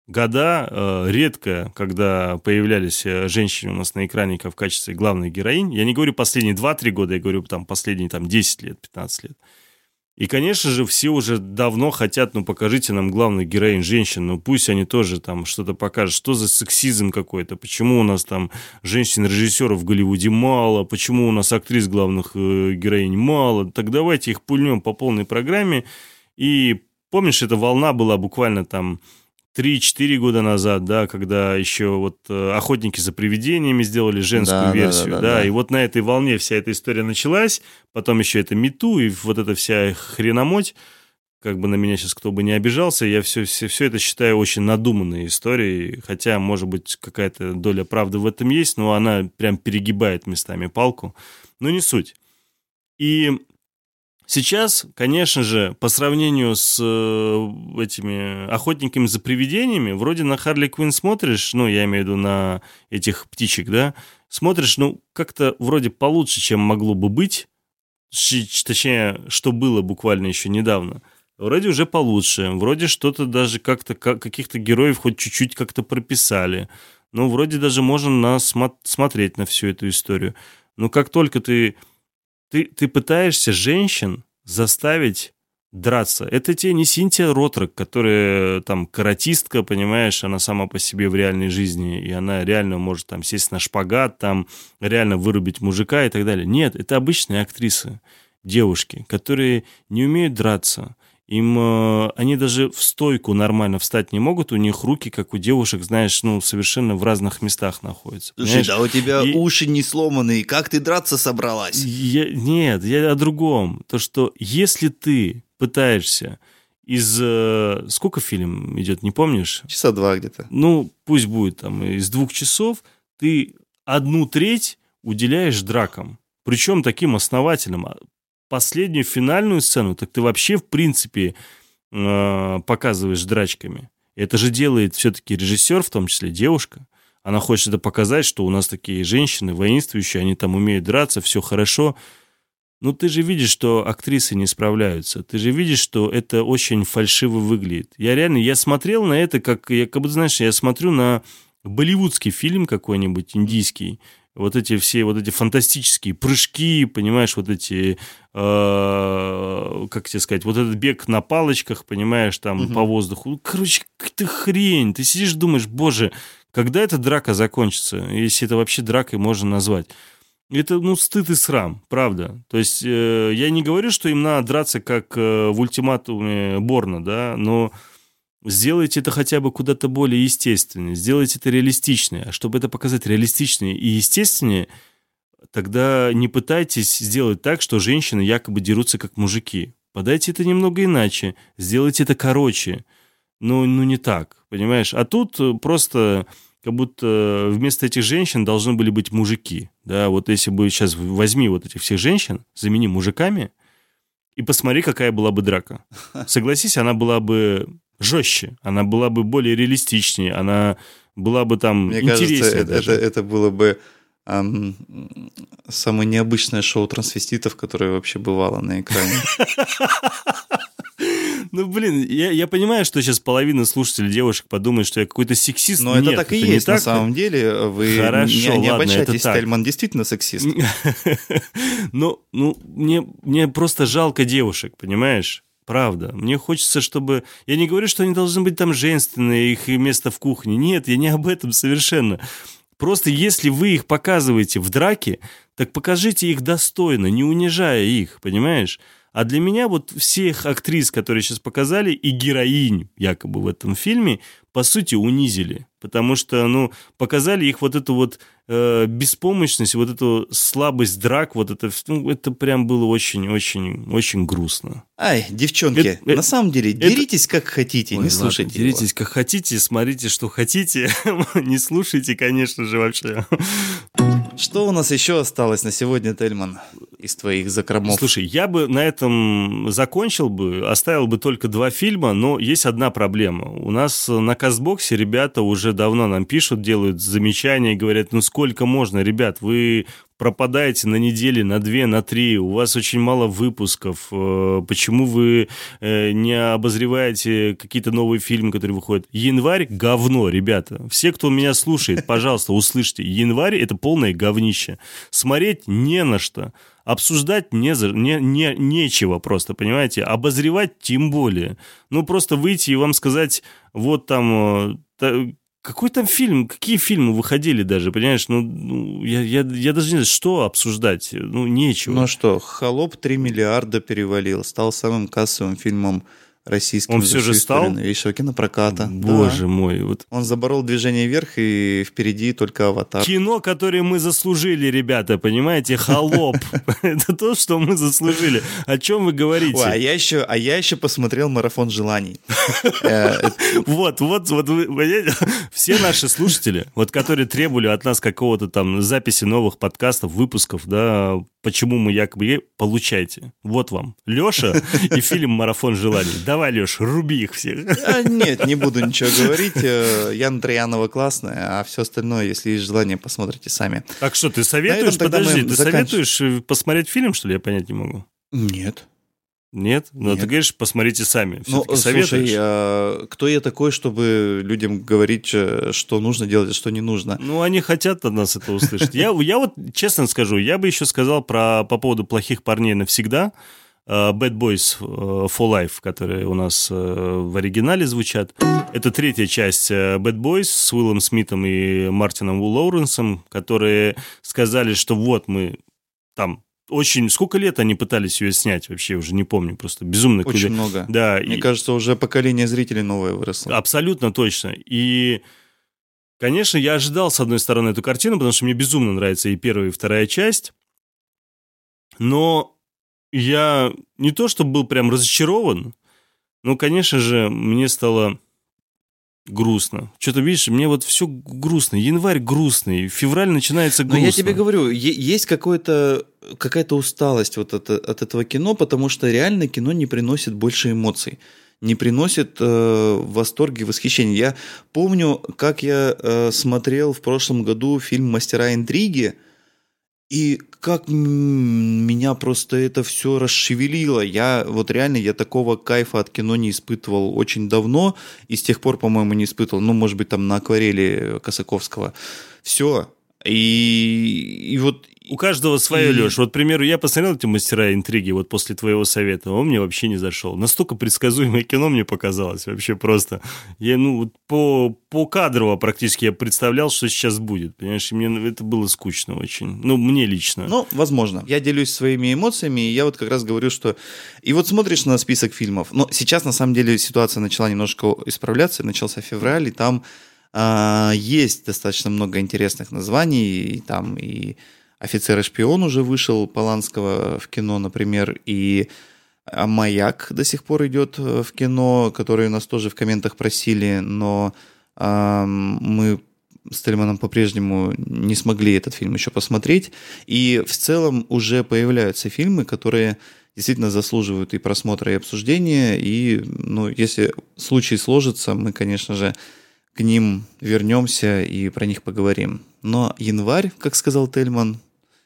года э, редко, когда появлялись э, женщины у нас на экране как в качестве главной героинь. Я не говорю последние 2-3 года, я говорю там последние там 10 лет, 15 лет. И, конечно же, все уже давно хотят, ну, покажите нам главных героинь женщин, ну, пусть они тоже там что-то покажут. Что за сексизм какой-то? Почему у нас там женщин-режиссеров в Голливуде мало? Почему у нас актрис главных э, героинь мало? Так давайте их пульнем по полной программе. И помнишь, эта волна была буквально там 3-4 года назад, да, когда еще вот э, охотники за привидениями сделали женскую Да, да, версию, да, да, да, да. и вот на этой волне вся эта история началась, потом еще это мету и вот эта вся хреномоть, как бы на меня сейчас кто бы не обижался, я все, все, все это считаю очень надуманной историей, хотя, может быть, какая-то доля правды в этом есть, но она прям перегибает местами палку, но не суть. И Сейчас, конечно же, по сравнению с э, этими охотниками за привидениями, вроде на Харли Квинн смотришь, ну, я имею в виду на этих птичек, да, смотришь, ну, как-то вроде получше, чем могло бы быть, точнее, что было буквально еще недавно. вроде уже получше, вроде что-то даже как-то, как, каких-то героев хоть чуть-чуть как-то прописали. Ну, вроде даже можно на, смотреть на всю эту историю. Но как только ты, ты, ты пытаешься женщин заставить драться. Это тебе не Синтия Ротрок, которая там каратистка, понимаешь, она сама по себе в реальной жизни, и она реально может там сесть на шпагат, там реально вырубить мужика и так далее. Нет, это обычные актрисы, девушки, которые не умеют драться, им э, они даже в стойку нормально встать не могут, у них руки, как у девушек, знаешь, ну, совершенно в разных местах находятся. Слушай, да у тебя и... уши не сломанные, как ты драться собралась? Я... Нет, я о другом. То, что если ты пытаешься из... Э, сколько фильм идет, не помнишь? Часа два где-то. Ну, пусть будет там из двух часов, ты одну треть уделяешь дракам. Причем таким основательным последнюю финальную сцену, так ты вообще, в принципе, э, показываешь драчками. Это же делает все-таки режиссер, в том числе девушка. Она хочет это показать, что у нас такие женщины воинствующие, они там умеют драться, все хорошо. Но ты же видишь, что актрисы не справляются. Ты же видишь, что это очень фальшиво выглядит. Я реально, я смотрел на это, как, я как бы, знаешь, я смотрю на болливудский фильм какой-нибудь, индийский, вот эти все вот эти фантастические прыжки, понимаешь, вот эти, э, как тебе сказать, вот этот бег на палочках, понимаешь, там угу. по воздуху. Короче, какая-то хрень. Ты сидишь, думаешь, боже, когда эта драка закончится, если это вообще дракой можно назвать. Это, ну, стыд и срам, правда. То есть э, я не говорю, что им надо драться, как э, в ультиматуме Борна, да, но Сделайте это хотя бы куда-то более естественнее, сделайте это реалистичнее. А чтобы это показать реалистичнее и естественнее, тогда не пытайтесь сделать так, что женщины якобы дерутся как мужики. Подайте это немного иначе, сделайте это короче. Ну, ну не так, понимаешь? А тут просто как будто вместо этих женщин должны были быть мужики. Да, вот если бы сейчас возьми вот этих всех женщин, замени мужиками, и посмотри, какая была бы драка. Согласись, она была бы жестче, она была бы более реалистичнее, она была бы там Мне интереснее. Кажется, даже. Это, это было бы эм, самое необычное шоу трансвеститов, которое вообще бывало на экране. Ну, блин, я, я понимаю, что сейчас половина слушателей девушек подумает, что я какой-то сексист. Но Нет, это так и есть на самом деле. Вы Хорошо, не, не ладно, обольщайтесь, Тельман действительно сексист. Ну, ну мне, мне просто жалко девушек, понимаешь? Правда. Мне хочется, чтобы... Я не говорю, что они должны быть там женственные, их место в кухне. Нет, я не об этом совершенно. Просто если вы их показываете в драке, так покажите их достойно, не унижая их, понимаешь? А для меня вот всех актрис, которые сейчас показали, и героинь якобы в этом фильме, по сути, унизили. Потому что, ну, показали их вот эту вот э, беспомощность, вот эту слабость драк, вот это, ну, это прям было очень-очень-очень грустно. Ай, девчонки, это, на это, самом деле, деритесь это... как хотите, Ой, не слушайте ладно, Деритесь как хотите, смотрите, что хотите, не слушайте, конечно же, вообще. Что у нас еще осталось на сегодня, Тельман, из твоих закромов? Слушай, я бы на этом закончил бы, оставил бы только два фильма, но есть одна проблема. У нас на Казбоксе ребята уже давно нам пишут, делают замечания, говорят, ну сколько можно, ребят, вы пропадаете на неделе, на две, на три, у вас очень мало выпусков, э, почему вы э, не обозреваете какие-то новые фильмы, которые выходят? Январь – говно, ребята. Все, кто меня слушает, пожалуйста, услышьте. Январь – это полное говнище. Смотреть не на что. Обсуждать не, не, не, нечего просто, понимаете? Обозревать тем более. Ну, просто выйти и вам сказать, вот там э, какой там фильм? Какие фильмы выходили даже, понимаешь? Ну, ну я, я, я даже не знаю, что обсуждать. Ну, нечего. Ну что, «Холоп» 3 миллиарда перевалил, стал самым кассовым фильмом российским. Он все же стал? Новейшего кинопроката. Боже да. мой. Вот. Он заборол движение вверх, и впереди только аватар. Кино, которое мы заслужили, ребята, понимаете? Холоп. Это то, что мы заслужили. О чем вы говорите? а я еще, а я еще посмотрел «Марафон желаний». Э, вот, вот, вот, все наши слушатели, вот которые требовали от нас какого-то там записи новых подкастов, выпусков, да, почему мы якобы получайте. Вот вам. Леша и фильм «Марафон желаний». Давай, Леш, руби их всех. А, нет, не буду ничего говорить. Э, Яна Троянова классная, а все остальное, если есть желание, посмотрите сами. Так что, ты советуешь, подожди, ты советуешь э, посмотреть фильм, что ли, я понять не могу? Нет. Нет? Ну, Нет. ты говоришь, посмотрите сами. Ну, Все-таки слушай, советуешь? а кто я такой, чтобы людям говорить, э, что нужно делать, а что не нужно? Ну, они хотят от нас это услышать. Я, я вот честно скажу, я бы еще сказал про, по поводу плохих парней навсегда. Э, Bad Boys э, for Life, которые у нас э, в оригинале звучат. Это третья часть Bad Boys с Уиллом Смитом и Мартином Лоуренсом, которые сказали, что вот мы там очень... Сколько лет они пытались ее снять вообще, уже не помню, просто безумно Очень куда- много. Да, Мне и- кажется, уже поколение зрителей новое выросло. Абсолютно точно. И, конечно, я ожидал, с одной стороны, эту картину, потому что мне безумно нравится и первая, и вторая часть. Но я не то, чтобы был прям разочарован, но, конечно же, мне стало грустно. Что-то, видишь, мне вот все грустно. Январь грустный, февраль начинается Но грустно. я тебе говорю, есть какое-то какая-то усталость вот от, от этого кино, потому что реально кино не приносит больше эмоций, не приносит э, восторга и восхищения. Я помню, как я э, смотрел в прошлом году фильм «Мастера интриги», и как меня просто это все расшевелило. Я вот реально, я такого кайфа от кино не испытывал очень давно, и с тех пор, по-моему, не испытывал. Ну, может быть, там на акварели Косаковского. Все. И, и вот... У каждого свое, И- Леш. Вот, к примеру, я посмотрел эти «Мастера интриги» вот после твоего совета, он мне вообще не зашел. Настолько предсказуемое кино мне показалось вообще просто. Я, ну, вот по, по кадрово практически я представлял, что сейчас будет. Понимаешь, и мне это было скучно очень. Ну, мне лично. Ну, возможно. Я делюсь своими эмоциями, и я вот как раз говорю, что... И вот смотришь на список фильмов. Но сейчас, на самом деле, ситуация начала немножко исправляться. Начался февраль, и там а, есть достаточно много интересных названий. И там и «Офицер и шпион» уже вышел Поланского в кино, например, и а, «Маяк» до сих пор идет э, в кино, который нас тоже в комментах просили, но ам, мы с Тельманом по-прежнему не смогли этот фильм еще посмотреть. И в целом уже появляются фильмы, которые действительно заслуживают и просмотра, и обсуждения. И, ну, если случай сложится, мы, конечно же, к ним вернемся и про них поговорим. Но январь, как сказал Тельман,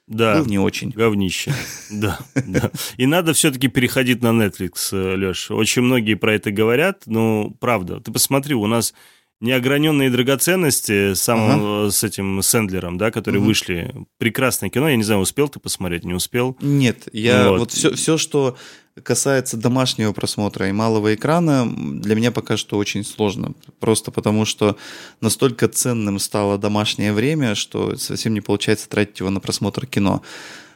да. был не очень. Говнище. Да, да. И надо все-таки переходить на Netflix, Леш. Очень многие про это говорят, но правда. Ты посмотри, у нас неограненные драгоценности с самым, с этим Сэндлером, да, которые вышли. Прекрасное кино. Я не знаю, успел ты посмотреть, не успел. Нет, я Вот. вот, все, все, что касается домашнего просмотра и малого экрана, для меня пока что очень сложно. Просто потому, что настолько ценным стало домашнее время, что совсем не получается тратить его на просмотр кино.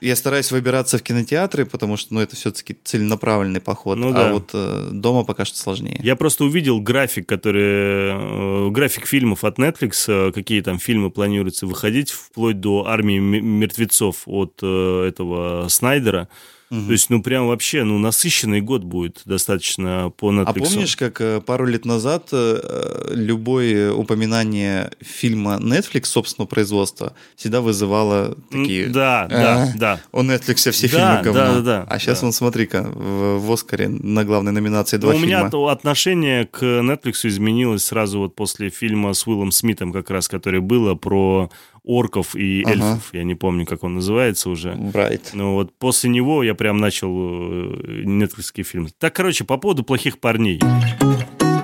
Я стараюсь выбираться в кинотеатры, потому что ну, это все-таки целенаправленный поход. Ну а да. вот э, дома пока что сложнее. Я просто увидел график, который... э, график фильмов от Netflix, э, какие там фильмы планируется выходить, вплоть до «Армии мертвецов» от э, этого Снайдера. Мгм. То есть, ну, прям вообще, ну, насыщенный год будет достаточно по Netflix. А помнишь, как э, пару лет назад э, любое упоминание фильма Netflix собственного производства всегда вызывало такие... Да, да, «А, да. У Netflix все фильмы говно. да, да, да, а сейчас вон, смотри-ка, в, Оскаре на главной номинации два Ну, у меня фильма. отношение к Netflix изменилось сразу вот после фильма с Уиллом Смитом, как раз, который было про орков и Ага. эльфов. Я не помню, как он называется уже. Брайт. Ну вот после него я прям начал э, нетфликсский фильм. Так, короче, по поводу плохих парней.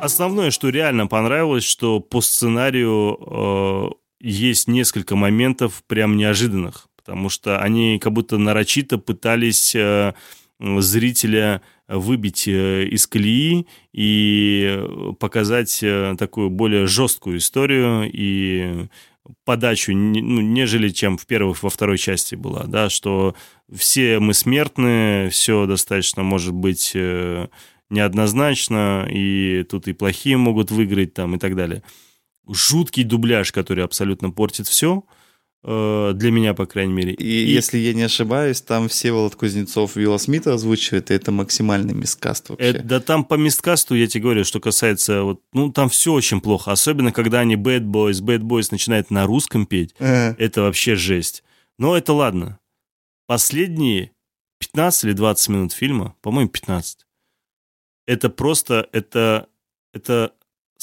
Основное, что реально понравилось, что по сценарию э, есть несколько моментов прям неожиданных, потому что они как будто нарочито пытались э, зрителя выбить э, из колеи и показать э, такую более жесткую историю и подачу, ну, нежели чем в первой, во второй части была, да, что все мы смертны, все достаточно может быть э, неоднозначно, и тут и плохие могут выиграть там и так далее. Жуткий дубляж, который абсолютно портит все, для меня, по крайней мере. И, если я не ошибаюсь, там Всеволод Кузнецов Вилла Смита озвучивает, и это максимальный мискаст вообще. Это, да там по мисткасту, я тебе говорю, что касается, вот, ну, там все очень плохо. Особенно, когда они Bad Boys, Bad Boys начинают на русском петь. Э, Это вообще жесть. Но это ладно. Последние 15 или 20 минут фильма, по-моему, 15. Это просто, это, это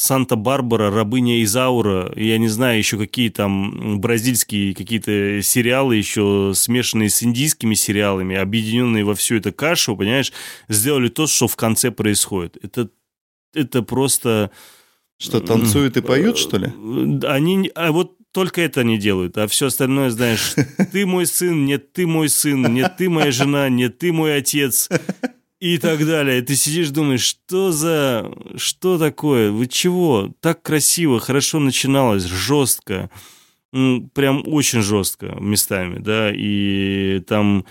Санта-Барбара, Рабыня Изаура, я не знаю, еще какие там бразильские какие-то сериалы, еще смешанные с индийскими сериалами, объединенные во всю эту кашу, понимаешь, сделали то, что в конце происходит. Это, это просто... Что, танцуют и поют, что ли? Они, а вот только это они делают, а все остальное, знаешь, ты мой сын, нет, ты мой сын, нет, ты моя жена, нет, ты мой отец и так далее. Ты сидишь, думаешь, что за... Что такое? Вы чего? Так красиво, хорошо начиналось, жестко. Прям очень жестко местами, да, и там...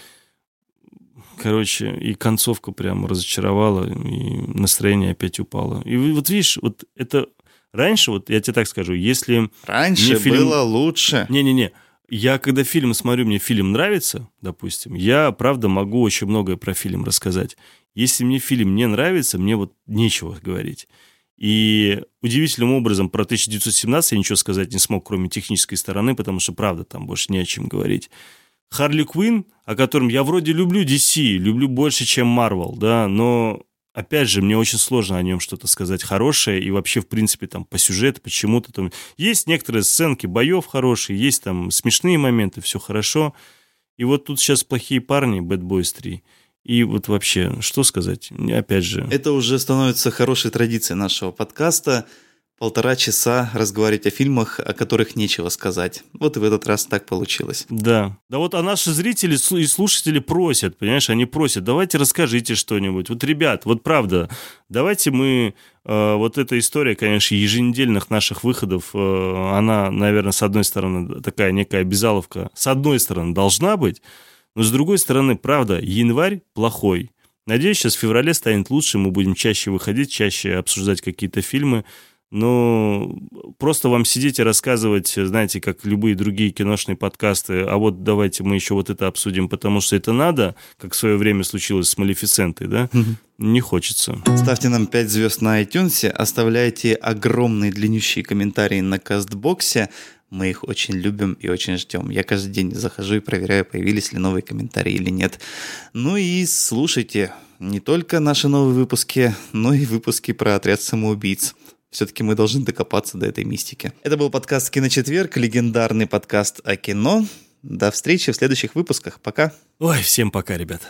Короче, и концовка прям разочаровала, и настроение опять упало. И вот видишь, вот это... Раньше, вот я тебе так скажу, если... Раньше фильм... было лучше. Не-не-не. Я, когда фильм смотрю, мне фильм нравится, допустим, я, правда, могу очень многое про фильм рассказать. Если мне фильм не нравится, мне вот нечего говорить. И удивительным образом про 1917 я ничего сказать не смог, кроме технической стороны, потому что, правда, там больше не о чем говорить. Харли Квин, о котором я вроде люблю DC, люблю больше, чем Марвел, да, но, опять же, мне очень сложно о нем что-то сказать хорошее, и вообще, в принципе, там, по сюжету, почему-то там... Есть некоторые сценки боев хорошие, есть там смешные моменты, все хорошо. И вот тут сейчас «Плохие парни», Bad Boys 3. И вот вообще, что сказать? Опять же... Это уже становится хорошей традицией нашего подкаста. Полтора часа разговаривать о фильмах, о которых нечего сказать. Вот и в этот раз так получилось. Да. Да вот а наши зрители и слушатели просят, понимаешь, они просят, давайте расскажите что-нибудь. Вот, ребят, вот правда, давайте мы... Э, вот эта история, конечно, еженедельных наших выходов, э, она, наверное, с одной стороны, такая некая обязаловка, с одной стороны, должна быть, но с другой стороны, правда, январь плохой. Надеюсь, сейчас в феврале станет лучше, мы будем чаще выходить, чаще обсуждать какие-то фильмы. Но просто вам сидеть и рассказывать, знаете, как любые другие киношные подкасты, а вот давайте мы еще вот это обсудим, потому что это надо, как в свое время случилось с Малефицентой, да? Не хочется. Ставьте нам 5 звезд на iTunes, оставляйте огромные длиннющие комментарии на Кастбоксе, мы их очень любим и очень ждем. Я каждый день захожу и проверяю, появились ли новые комментарии или нет. Ну и слушайте не только наши новые выпуски, но и выпуски про отряд самоубийц. Все-таки мы должны докопаться до этой мистики. Это был подкаст «Киночетверг», легендарный подкаст о кино. До встречи в следующих выпусках. Пока. Ой, всем пока, ребята.